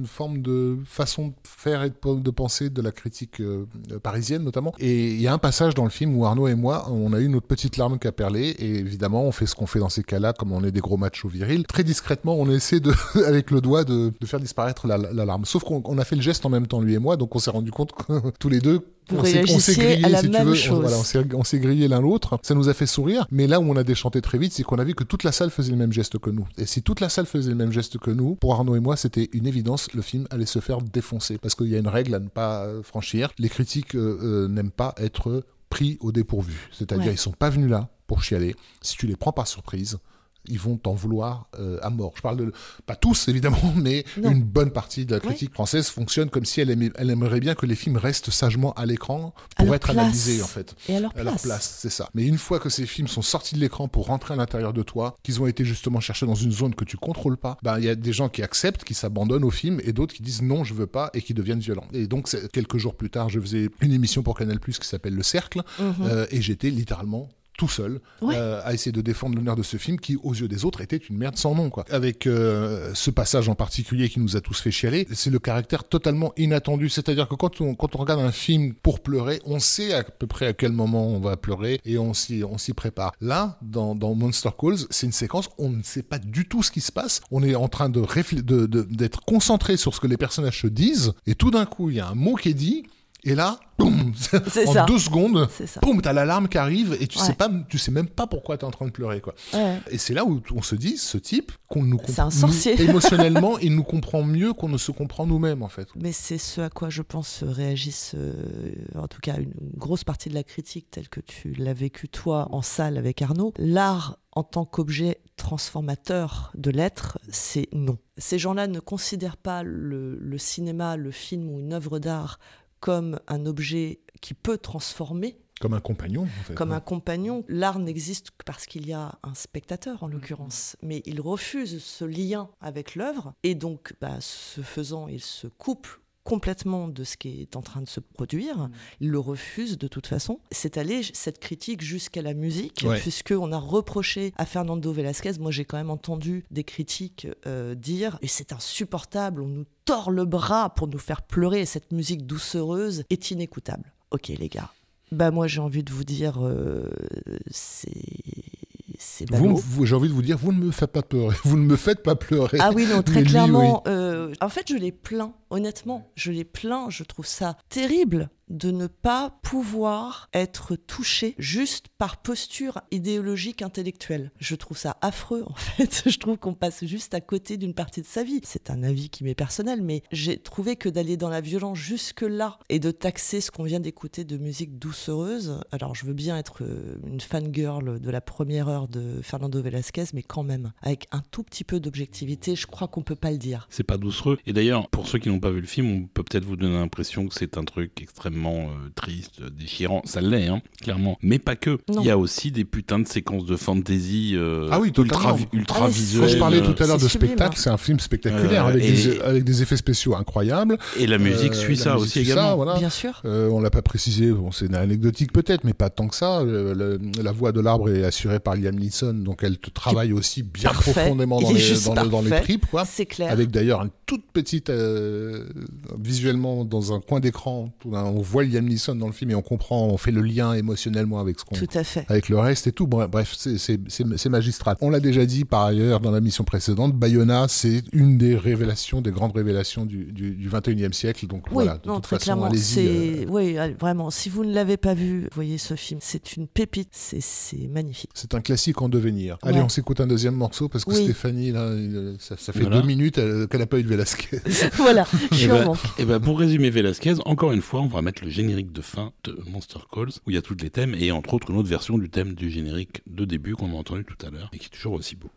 forme de façon de faire et de penser de la critique euh, parisienne, notamment. Et il y a un passage dans le film où Arnaud et moi, on a eu notre petite larme qui a perlé. Et évidemment, on fait ce qu'on fait dans ces cas-là, comme on est des gros machos virils. Très discrètement, on essaie de, [LAUGHS] avec le doigt de, faire disparaître la, la larme. Sauf qu'on a fait le geste en même temps, lui et moi. Donc on s'est rendu compte que [LAUGHS] tous les deux on s'est grillé, à la même chose. On, s'est grillé l'un l'autre. Ça nous a fait sourire. Mais là où on a déchanté très vite, c'est qu'on a vu que toute la salle faisait le même geste que nous. Et si toute la salle faisait le même geste que nous, pour Arnaud et moi, c'était une évidence. Le film allait se faire défoncer parce qu'il y a une règle à ne pas euh, franchir. Les critiques euh, euh, n'aiment pas être pris au dépourvu. C'est-à-dire, ils sont pas venus là pour chialer. Si tu les prends par surprise, ils vont t'en vouloir euh, à mort. Je parle de pas tous évidemment, [LAUGHS] mais une bonne partie de la critique française fonctionne comme si elle, elle, aimerait bien que les films restent sagement à l'écran pour être analysés en fait. Et à leur place. c'est ça. Mais une fois que ces films sont sortis de l'écran pour rentrer à l'intérieur de toi, qu'ils ont été justement cherchés dans une zone que tu contrôles pas, ben il y a des gens qui acceptent, qui s'abandonnent au film, et d'autres qui disent non, je veux pas, et qui deviennent violents. Et donc quelques jours plus tard, je faisais une émission pour Canal+ qui s'appelle Le Cercle, mhm. euh, et j'étais littéralement tout seul euh, à essayer de défendre l'honneur de ce film qui, aux yeux des autres, était une merde sans nom. Quoi. Avec euh, ce passage en particulier qui nous a tous fait chialer, c'est le caractère totalement inattendu. C'est-à-dire que quand on, quand on regarde un film pour pleurer, on sait à peu près à quel moment on va pleurer et on s'y, on s'y prépare. Là, dans, dans Monster Calls, c'est une séquence, on ne sait pas du tout ce qui se passe. On est en train de, de, de d'être concentré sur ce que les personnages se disent et tout d'un coup, il y a un mot qui est dit et là, boum, [LAUGHS] en deux secondes, boum, t'as l'alarme qui arrive et tu sais pas, tu sais même pas pourquoi t'es en train de pleurer, quoi. Et c'est là où on se dit, ce type, qu'on nous comprend [LAUGHS] émotionnellement, il nous comprend mieux qu'on ne se comprend nous-mêmes, en fait. Mais c'est ce à quoi je pense réagissent, euh, en tout cas, une grosse partie de la critique telle que tu l'as vécu toi en salle avec Arnaud. L'art en tant qu'objet transformateur de l'être, c'est non. Ces gens-là ne considèrent pas le, le cinéma, le film ou une œuvre d'art comme un objet qui peut transformer. Comme un compagnon, en fait. Comme un compagnon. L'art n'existe que parce qu'il y a un spectateur, en l'occurrence. Mais il refuse ce lien avec l'œuvre. Et donc, bah, ce faisant, il se coupe complètement de ce qui est en train de se produire. Mm. Il le refuse de toute façon. C'est allé cette critique jusqu'à la musique, puisque on a reproché à Fernando Velasquez. Moi, j'ai quand même entendu des critiques euh, dire et c'est insupportable. On nous tord le bras pour nous faire pleurer. cette musique doucereuse est inécoutable. Ok, les gars. Bah moi, j'ai envie de vous dire, euh, c'est vous, J'ai envie de vous dire, vous ne me faites pas pleurer. [LAUGHS] Vous ne me faites pas pleurer. Ah oui, non, très clairement. Euh, en fait, je l'ai plaint, honnêtement. Je l'ai plaint. Je trouve ça terrible de ne pas pouvoir être touché juste par posture idéologique intellectuelle. Je trouve ça affreux en fait. [LAUGHS] Je trouve qu'on passe juste à côté d'une partie de sa vie. C'est un avis qui m'est personnel, mais j'ai trouvé que d'aller dans la violence jusque là et de taxer ce qu'on vient d'écouter de musique doucereuse. Alors je veux bien être euh, une fangirl de la première heure de Fernando Velasquez, mais quand même avec un tout petit peu d'objectivité, je crois qu'on peut pas le dire. C'est pas doucereux. Et d'ailleurs, pour ceux qui n'ont pas vu le film, on peut peut-être vous donner l'impression que c'est un truc extrêmement euh, triste, déchirant. Ça l'est, hein, clairement. Mais pas que. Il y a aussi des putains de séquences de fantasy euh, ah oui, ultra, ultra ah, visuelles. Je parlais tout à l'heure de spectacle, c'est un film spectaculaire avec, des, avec, des, effets spéciaux incroyables. Et la musique euh, suit ça aussi également. voilà. Bien sûr. on l'a pas précisé, bon, c'est anecdotique peut-être, mais pas tant que ça. la voix de l'arbre est assurée par Liam Neeson, donc elle te travaille aussi bien profondément dans les, dans, dans, les, tripes. C'est clair. Avec d'ailleurs une toute petite, visuellement, dans un coin d'écran, on voit Liam Neeson dans le film et on comprend, on fait le lien émotionnellement avec ce qu'on, tout à fait, avec le reste et tout. Bref, c'est magistral. On l'a déjà dit par ailleurs dans la mission précédente, Bayona, c'est une des révélations, des grandes révélations du, du, 21e siècle. Donc voilà, de toute façon, allez-y. Euh, oui, vraiment. Si vous ne l'avez pas vu, voyez ce film. C'est une pépite. C'est magnifique. C'est un classique en devenir. Allez, on s'écoute un deuxième morceau parce que Stéphanie, là, ça, fait deux minutes qu'elle n'a pas eu de Velasquez. [LAUGHS] [LAUGHS] voilà, [LAUGHS] et et ben pour résumer Velasquez, encore une fois, on va mettre le générique de fin de Monster Calls, où il y a tous les thèmes, et entre autres une autre version du thème du générique de début qu'on a entendu tout à l'heure, et qui est toujours aussi beau.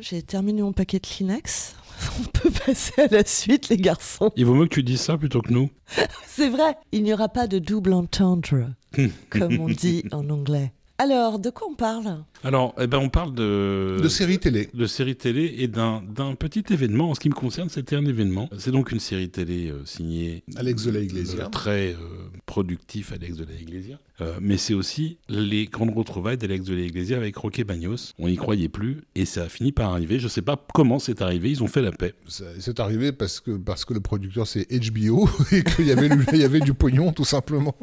J'ai terminé mon paquet de Kleenex. [LAUGHS] On peut passer à la suite, les garçons. Il vaut mieux que tu dises ça plutôt que nous. [LAUGHS] C'est vrai, il n'y aura pas de double entendre, comme on dit en anglais. Alors, de quoi on parle? Alors, eh ben, on parle de... De série télé. De série télé et d'un petit événement. En ce qui me concerne, c'était un événement. C'est donc une série télé euh, signée... Alex de la Iglesia. Euh, très euh, productif, Alex de la Iglesia. Mais c'est aussi les grandes retrouvailles d'Alex de la Iglesia avec Roque Bagnos. On n'y croyait plus et ça a fini par arriver. Je ne sais pas comment c'est arrivé. Ils ont fait la paix. C'est arrivé parce que, parce que le producteur c'est HBO [LAUGHS] et qu'il y, avait, y avait du pognon tout simplement.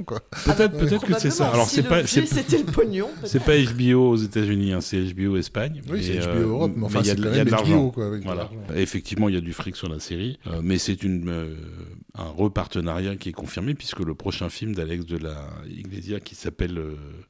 Peut-être peut que c'est ça. Alors, c'est pas... C'était le pognon. C'est pas HBO aux États-Unis, hein, c'est HBO Espagne. Oui, c'est HBO euh, Europe, mais enfin, il y a, de l'argent. Voilà. Effectivement, il y a du fric sur la série, euh, mais c'est une euh, un repartenariat qui est confirmé puisque le prochain film d'Alex de la Iglesia qui s'appelle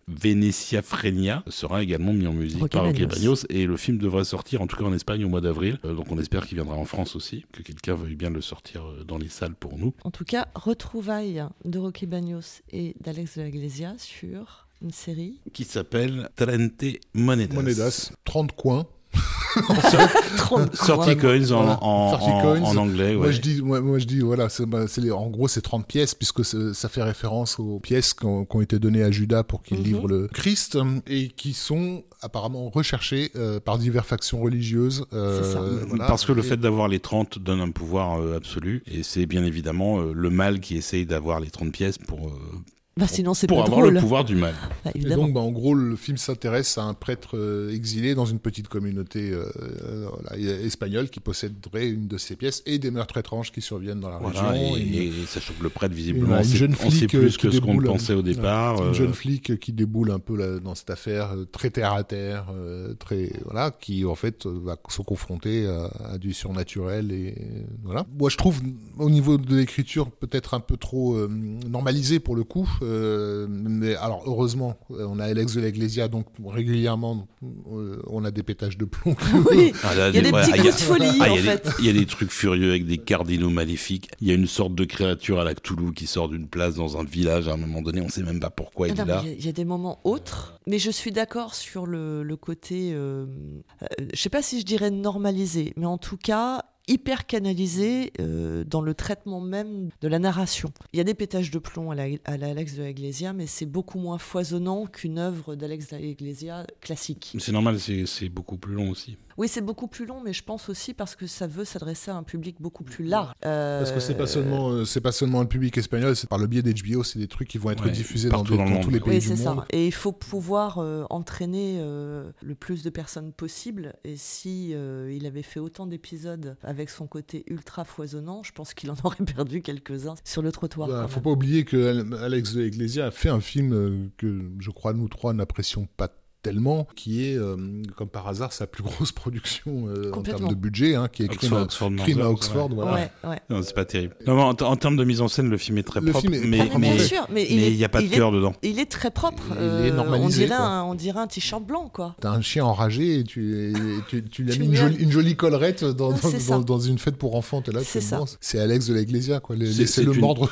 Venecia Frenia sera également mis en musique par Roque Bagnos et le film devrait sortir en tout cas en Espagne au mois d'avril. donc on espère qu'il viendra en France aussi, que quelqu'un veuille bien le sortir dans les salles pour nous. En tout cas, retrouvailles de Roque Bagnos et d'Alex de la Iglesia sur une série qui s'appelle Trente Monedas. Monedas, 30 coins. [LAUGHS] Sorty coins en, en, anglais. Moi, je dis, moi, je dis voilà, les, en gros, c'est 30 pièces, puisque ça fait référence aux pièces qui ont, été données à Judas pour qu'il mhm. livre le Christ, et qui sont apparemment recherchées euh, par diverses factions religieuses. Euh, Parce que le fait d'avoir les 30 donne un pouvoir euh, absolu, et c'est bien évidemment le mal qui essaye d'avoir les 30 pièces pour, bah, sinon, c'est pour avoir le pouvoir du mal. Bah, et donc, bah, en gros, le film s'intéresse à un prêtre euh, exilé dans une petite communauté euh, euh, espagnole qui posséderait une de ses pièces et des meurtres étranges qui surviennent dans la région. Et, ça choque le prêtre, visiblement, une jeune on sait plus que ce qu'on pensait au départ. Une jeune flic qui déboule un peu là, dans cette affaire, très terre à terre, très voilà, qui en fait va se confronter à, à, du surnaturel et voilà. Moi, je trouve au niveau de l'écriture peut-être un peu trop normalisé pour le coup. Euh, mais alors heureusement, euh, on a Alex de l'Eglésia, donc régulièrement, euh, on a des pétages de plomb. Oui. Ah, il y a des petits coups de folie ah, en fait. Il y a des trucs furieux avec des cardinaux maléfiques. Il y a une sorte de créature à la Cthulhu qui sort d'une place dans un village à un moment donné. On sait même pas pourquoi il est là. Il y, a des moments autres, mais je suis d'accord sur le, le côté. Euh, je sais pas si je dirais normalisé, mais en tout cas hyper canalisé euh, dans le traitement même de la narration. Il y a des pétages de plomb à, la, Alex de la mais c'est beaucoup moins foisonnant qu'une œuvre d'Alex de la classique. C'est normal, c'est beaucoup plus long aussi. Oui, c'est beaucoup plus long, mais je pense aussi parce que ça veut s'adresser à un public beaucoup plus large. Parce que c'est pas seulement euh, c'est pas seulement un public espagnol, c'est par le biais d'HBO, c'est des trucs qui vont être diffusés dans, tous les pays oui, du monde. Ça. Et il faut pouvoir euh, entraîner le plus de personnes possible. Et si il avait fait autant d'épisodes avec son côté ultra foisonnant, je pense qu'il en aurait [LAUGHS] perdu quelques-uns sur le trottoir. Il bah, ne faut pas oublier que Alex de Iglesia a fait un film euh, que je crois nous trois n'apprécions pas tellement, qui est, euh, comme par hasard, sa plus [LAUGHS] grosse production euh, en termes de budget, hein, qui est Crime, à Oxford. Voilà. Non, c'est pas terrible. Non, en, en, termes de mise en scène, le film est très propre, mais, mais, il n'y a pas de cœur dedans. Il est très propre. il est euh, normalisé, on, dirait un, on dirait un t-shirt blanc, quoi. T'as un chien enragé et tu, tu, tu lui as mis une jolie, une jolie, collerette dans, dans, dans, une fête pour enfants. là, c'est Alex de l'Eglésia, quoi. Laissez-le mordre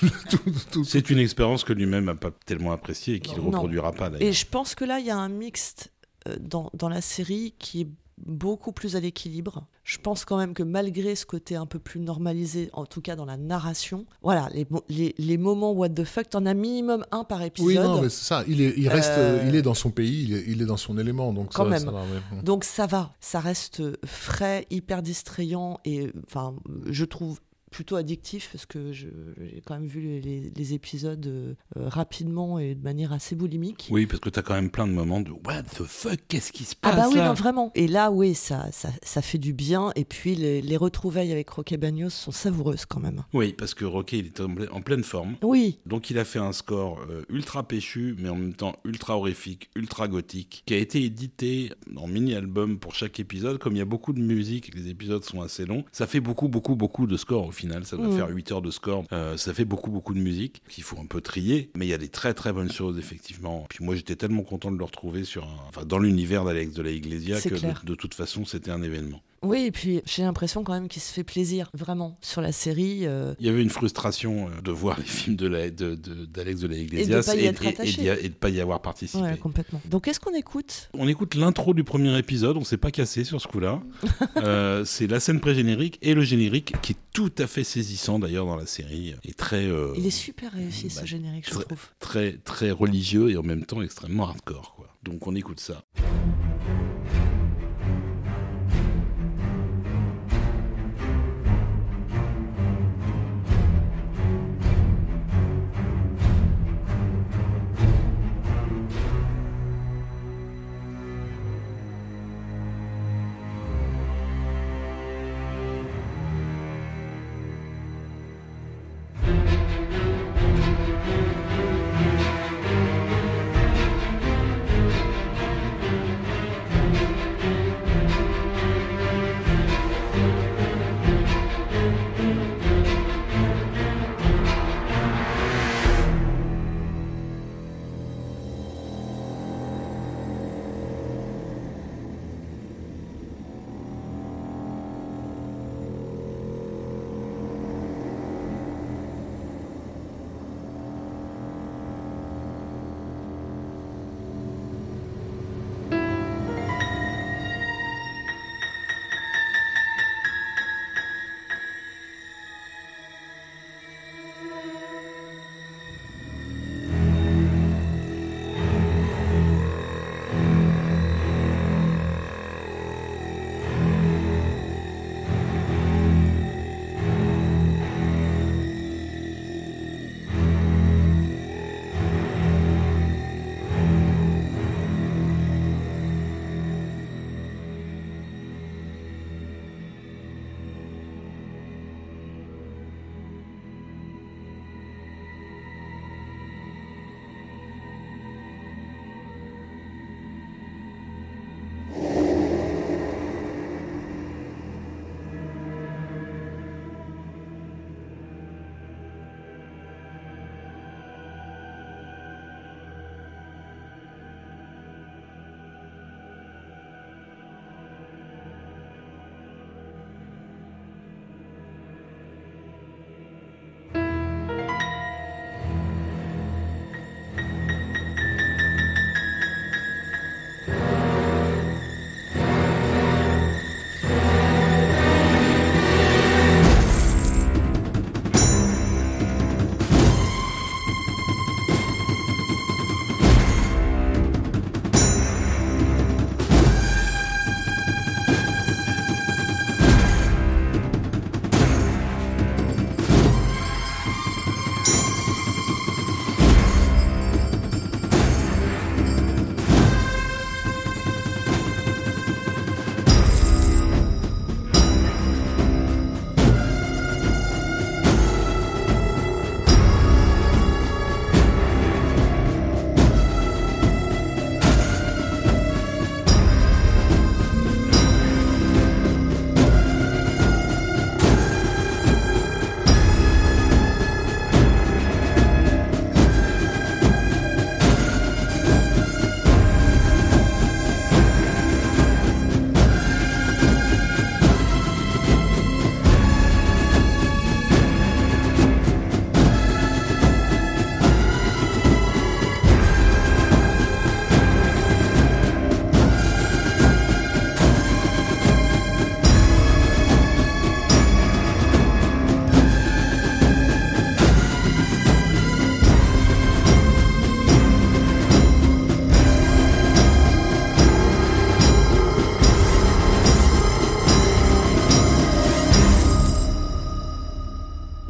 [LAUGHS] tout. C'est une expérience que lui-même n'a pas tellement appréciée et qu'il ne reproduira pas, d'ailleurs. Et je pense que là, il y a un mixte euh, dans, dans, la série qui est beaucoup plus à l'équilibre. Je pense quand même que malgré ce côté un peu plus normalisé, en tout cas dans la narration, voilà, les, les, les moments what the fuck, t'en as minimum un par épisode. Oui, non, mais c'est ça. Il, est, il reste, euh, il est dans son pays, il est, il est dans son élément, donc quand ça, même. ça va, ouais. Donc ça va, ça reste frais, hyper distrayant et enfin, je trouve plutôt addictif parce que j'ai quand même vu les, les- les épisodes euh, euh, rapidement et de manière assez boulimique. Oui, parce que t'as quand même plein de moments de What the fuck, qu'est-ce qui se Ah passe bah oui, non, vraiment. Et là, oui, ça, ça, ça fait du bien. Et puis, les, les retrouvailles avec Roque Bagnos sont savoureuses quand même. Oui, parce que Rocky, il est en, ple- en pleine forme. Oui, Donc il a fait un score euh, ultra péchu, mais en même temps ultra horrifique, ultra gothique, qui a été édité en mini-album pour chaque épisode. Comme il y a beaucoup de musique et que les épisodes sont assez longs, ça fait beaucoup, beaucoup, beaucoup de scores au final. Ça doit Mhm. faire 8 heures de score. Euh, ça fait beaucoup, beaucoup de musique qu'il faut un peu trier. Mais il y a des très, très bonnes choses, effectivement. Puis moi, j'étais tellement content de le retrouver sur un... enfin, dans l'univers d'Alex de la Iglesia que de toute façon, c'était un événement. Oui. Et puis, j'ai l'impression quand même qu'il se fait plaisir, vraiment, sur la série. euh, Il y avait une frustration euh, de voir les films de la- de- de- d'Alex de, la de Iglesia pas y être et, de pas y avoir participé. ouais, complètement. Donc, qu'est-ce qu'on écoute? On écoute l'intro du premier épisode, on s'est pas cassé sur ce coup-là. [LAUGHS] Euh, c'est la scène pré-générique et le générique qui est tout à fait saisissant d'ailleurs dans la série et très euh, Il est super réussi, bah, ce générique, je très- trouve. très très religieux et en même temps extrêmement hardcore quoi. Donc on écoute ça.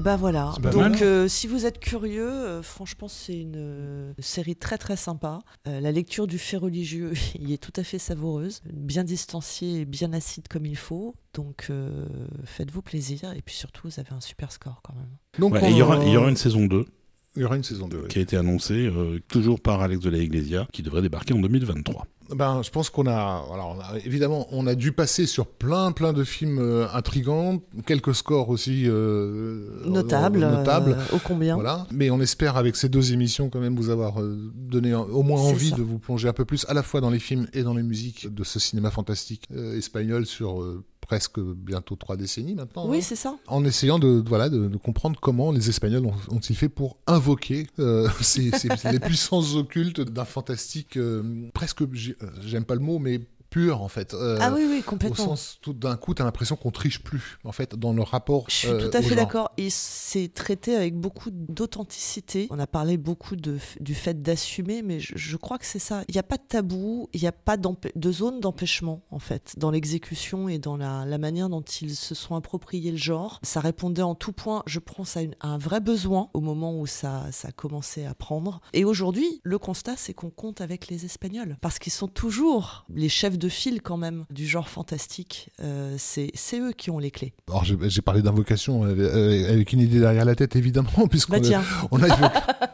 Bah voilà. Donc euh, si vous êtes curieux, euh, franchement c'est une euh, série très très sympa. Euh, la lecture du fait religieux [LAUGHS] y est tout à fait savoureuse, bien distanciée et bien acide comme il faut. Donc euh, faites-vous plaisir et puis surtout vous avez un super score quand même. Donc, Ouais, on- et il y, aura, il y aura une saison 2 il y aura une saison 2. qui a été annoncée euh, toujours par Alex de la Iglesia qui devrait débarquer en 2023. Ben, je pense qu'on a, alors, on a- évidemment, on a dû passer sur plein, plein de films euh, intrigants, quelques scores aussi euh, Notable, euh, notables. euh, ô combien. Voilà. Mais on espère avec ces deux émissions quand même vous avoir euh, donné au moins envie ça. de vous plonger un peu plus à la fois dans les films et dans les musiques de ce cinéma fantastique espagnol sur euh, presque bientôt trois décennies maintenant. Oui hein. c'est ça. en essayant de, voilà, de, de comprendre comment les Espagnols ont- ont-ils fait pour invoquer euh, [LAUGHS] ces, ces- les puissances occultes d'un fantastique euh, presque, euh, j'aime pas le mot, mais pur en fait. Euh, ah oui oui Au complètement. sens, tout d'un coup, tu as l'impression qu'on triche plus, en fait, dans le rapport. Je suis euh, tout à au fait d'accord. Et c'est traité avec beaucoup d'authenticité. On a parlé beaucoup de, du fait d'assumer, mais je, je crois que c'est ça. Il n'y a pas de tabou, il n'y a pas de zone d'empêchement, en fait, dans l'exécution et dans la, la manière dont ils se sont appropriés le genre. Ça répondait en tout point, je pense, à, une- à un vrai besoin au moment où ça, ça a commencé à prendre. Et aujourd'hui, le constat, c'est qu'on compte avec les Espagnols. Parce qu'ils sont toujours les chefs de file, quand même, du genre fantastique. Euh, c'est eux qui ont les clés. Alors, j'ai parlé d'invocation euh, euh, avec une idée derrière la tête, évidemment, [LAUGHS] puisqu'on Bah. [LAUGHS] On,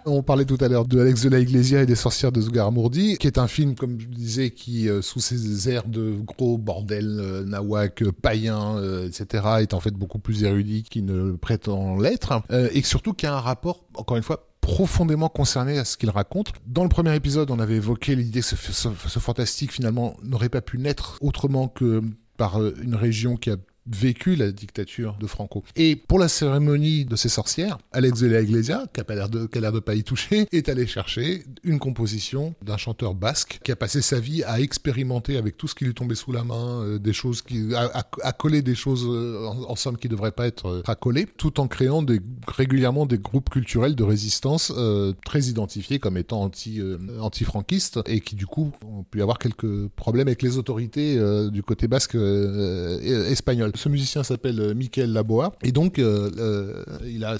on parlait tout à l'heure de Alex de la Iglesia et des sorcières de Sgaramourdi, qui est un film, comme je disais, qui, euh, sous ses airs de gros bordel nawak, païen, etc., est en fait beaucoup plus érudit qu'il ne prétend l'être, et surtout qui a un rapport, encore une fois, profondément concerné à ce qu'il raconte. Dans le premier épisode, on avait évoqué l'idée que ce, ce- fantastique, finalement, n'aurait pas pu naître autrement que par euh, une région qui a vécu la dictature de Franco. Et pour la cérémonie de ces sorcières, Alex de la Iglesia, qui a l'air de, de pas y toucher, [LAUGHS] est allé chercher une composition d'un chanteur basque qui a passé sa vie à expérimenter avec tout ce qui lui tombait sous la main, euh, des choses qui, à, à- coller des choses euh, en, somme qui devraient pas être euh, tout en créant des, régulièrement des groupes culturels de résistance euh, très identifiés comme étant anti, anti-franquistes et qui du coup ont pu avoir quelques problèmes avec les autorités du côté basque espagnol. Ce musicien s'appelle euh, Michael Laboa et donc euh, euh, il a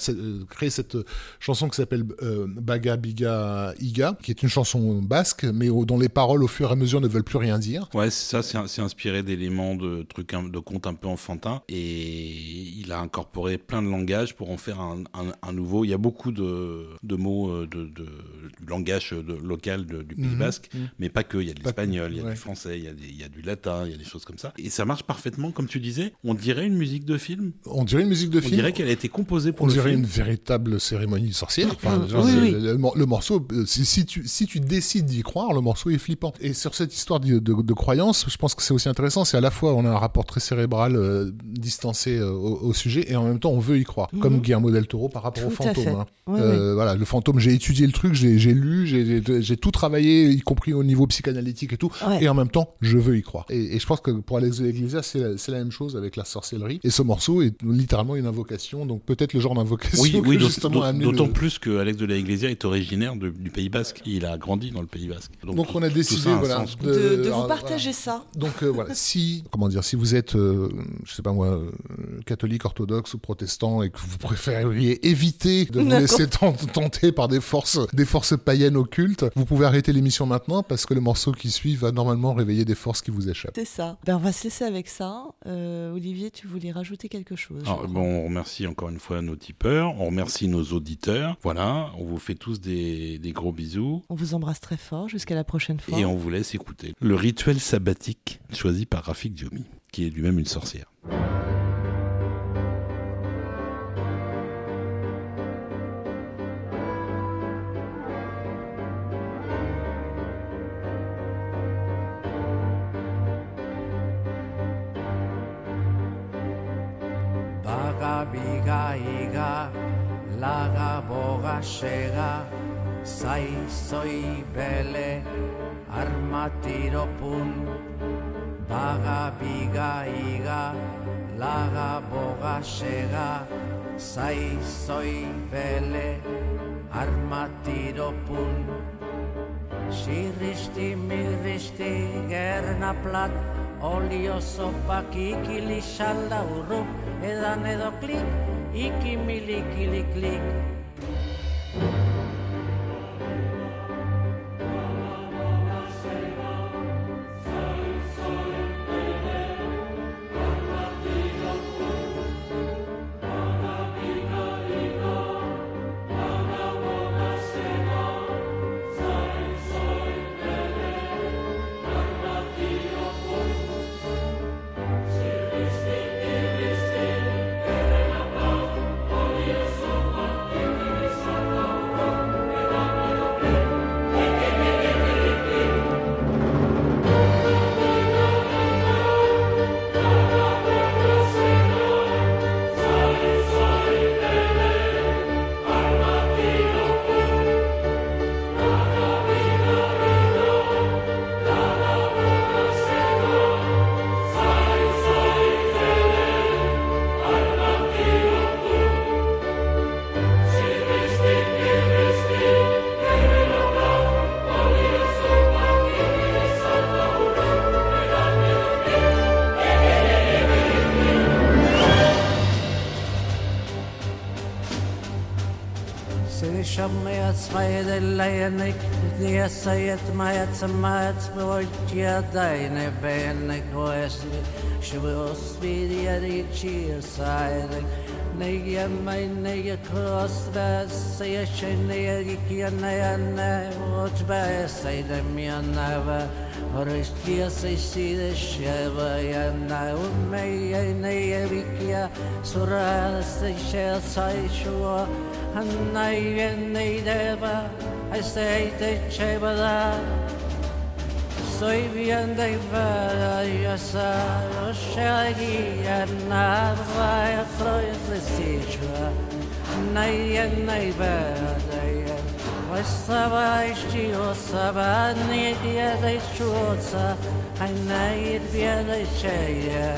créé cette chanson qui s'appelle Baga Biga Iga, qui est une chanson basque, mais dont les paroles au fur et à mesure ne veulent plus rien dire. Ouais, c'est ça, c'est inspiré d'éléments de trucs, de contes un peu enfantins. Et il a incorporé plein de langages pour en faire un, un- un nouveau. Il y a beaucoup de, de mots de, langage local du Pays Mhm, Basque, mhm. mais pas que. Il y a de l'espagnol, il y a ouais. du français, il y a, des- il y a du latin, il y a des choses comme ça. Et ça marche parfaitement, comme tu disais. On dirait une musique de film. On dirait une musique de On film. dirait qu'elle a été composée pour On le dirait film. une véritable cérémonie sorcière. Enfin, genre, oui, c'est- oui. Le, mor- le morceau, euh, si, si tu, si tu décides d'y croire, le morceau est flippant. Et sur cette histoire de, de, de croyance, je pense que c'est aussi intéressant. C'est à la fois, on a un rapport très cérébral, euh, distancé euh, au, au sujet, et en même temps, on veut y croire. Mhm. Comme Guillermo del Toro par rapport au Tout à fantôme. fait. hein. Euh, Voilà, le fantôme, j'ai étudié le truc, j'ai lu, j'ai- tout travaillé, y compris au niveau psychanalytique et tout. ouais. Et en même temps, je veux y croire. Et, et je pense que pour Alex de l'Iglesia, c'est la, c'est la même chose avec la sorcellerie. Et ce morceau est littéralement une invocation, donc peut-être le genre d'invocation Oui, que oui, justement a amené d'autant le- plus que Alex de la Iglesia est originaire de- du Pays Basque. Il a grandi dans le Pays Basque. Donc on a décidé, a voilà, sens, de, de alors, vous partager voilà. ça. Donc euh, voilà, si comment dire, si vous êtes, euh, je sais pas moi, euh, catholique, orthodoxe ou protestant et que vous préfériez éviter de vous D'accord. laisser ten- tenter par des forces, des forces païennes occultes, vous pouvez arrêter l'émission maintenant parce que le morceau qui suit va normalement réveiller des forces qui vous échappent. C'est ça. Ben, on va se laisser avec ça. Euh, Olivier, tu voulais rajouter quelque chose Alors, crois. bon, on remercie encore une fois nos tipeurs, on remercie nos auditeurs. Voilà, on vous fait tous des, des gros bisous On vous embrasse très fort. Jusqu'à la prochaine fois. et on vous laisse écouter le rituel sabbatique choisi par Rafik Dioumi, qui est lui-même une sorcière. laga boga sega zaizoi bele armatiropun baga biga iga laga boga sega zaizoi bele armatiropun Sirristi, mirristi, gerna plat, Olio sopa kikili xalda urrup Edan edo klik, ikimili kili klik sajet ma et se ma et se me vojtë që ataj në benë në kohesli Shëve o svidi e rikë që e sajre Në jemë maj në jë kosë dhe se jë shenë në jë rikë jë në jë në vojtë bëhe Se i në mjë i si dhe shëve jë në u me jë në jë shë sajë shuë Anaigeneiderba, aizeitechebada, Soy bien de Ibarayasa, Oshagi, Anava, Afroisichua, Anaigeneibadaya, Oisavaishio Sabani, Diadaichuosa, Anaid Biadaichaya,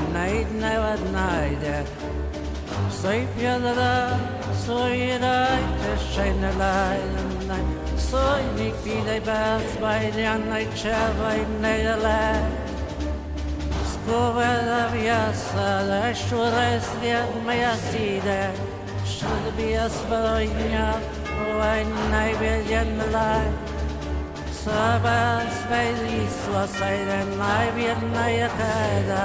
Anaid Navadnaida, Soy Piadada, so you light to shine the light of night. So you make me dance by the unlighted way of life. Scoured of years, Soyerajte sejnelajnaj Soynik bidej bezbajnjanaj čevajnejelaj Skovedav jasale šurezvjet meja side Šrbija svojnja Ovaj najbjeljen laj sabes vejš sva na najvjerna je kada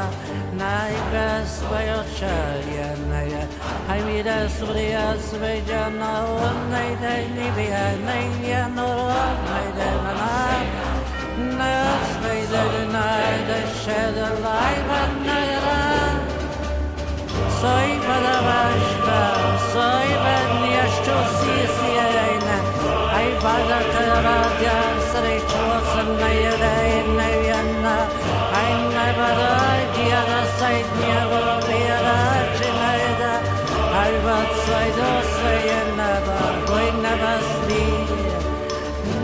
najbes vajočarja naja aj mi da surija sveđa na on najde nibija najja no najde na naj nas najde najde šeda lajba najra soj pa da vašta soj pa njašću sisi Father, to the Lord, yes, that he chose and made it a new end. I'm never the da that said me will be a rich in either. I would say to say you never, we never see.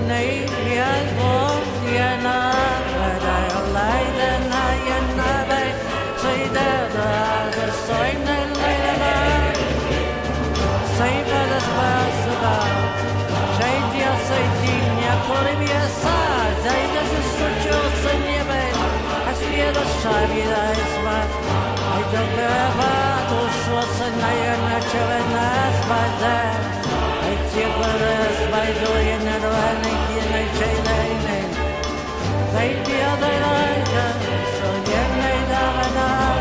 Nay, yes, what you know. którymi sad Zajdę ze stuciu oceniemy A zmiana szawina jest mat A i to bywa Duszło se na jedna ciele nas bada A i ciepło rozbajduje na rwanej Jednej czejnej Zajdę odej rajda Są jednej dawa dalej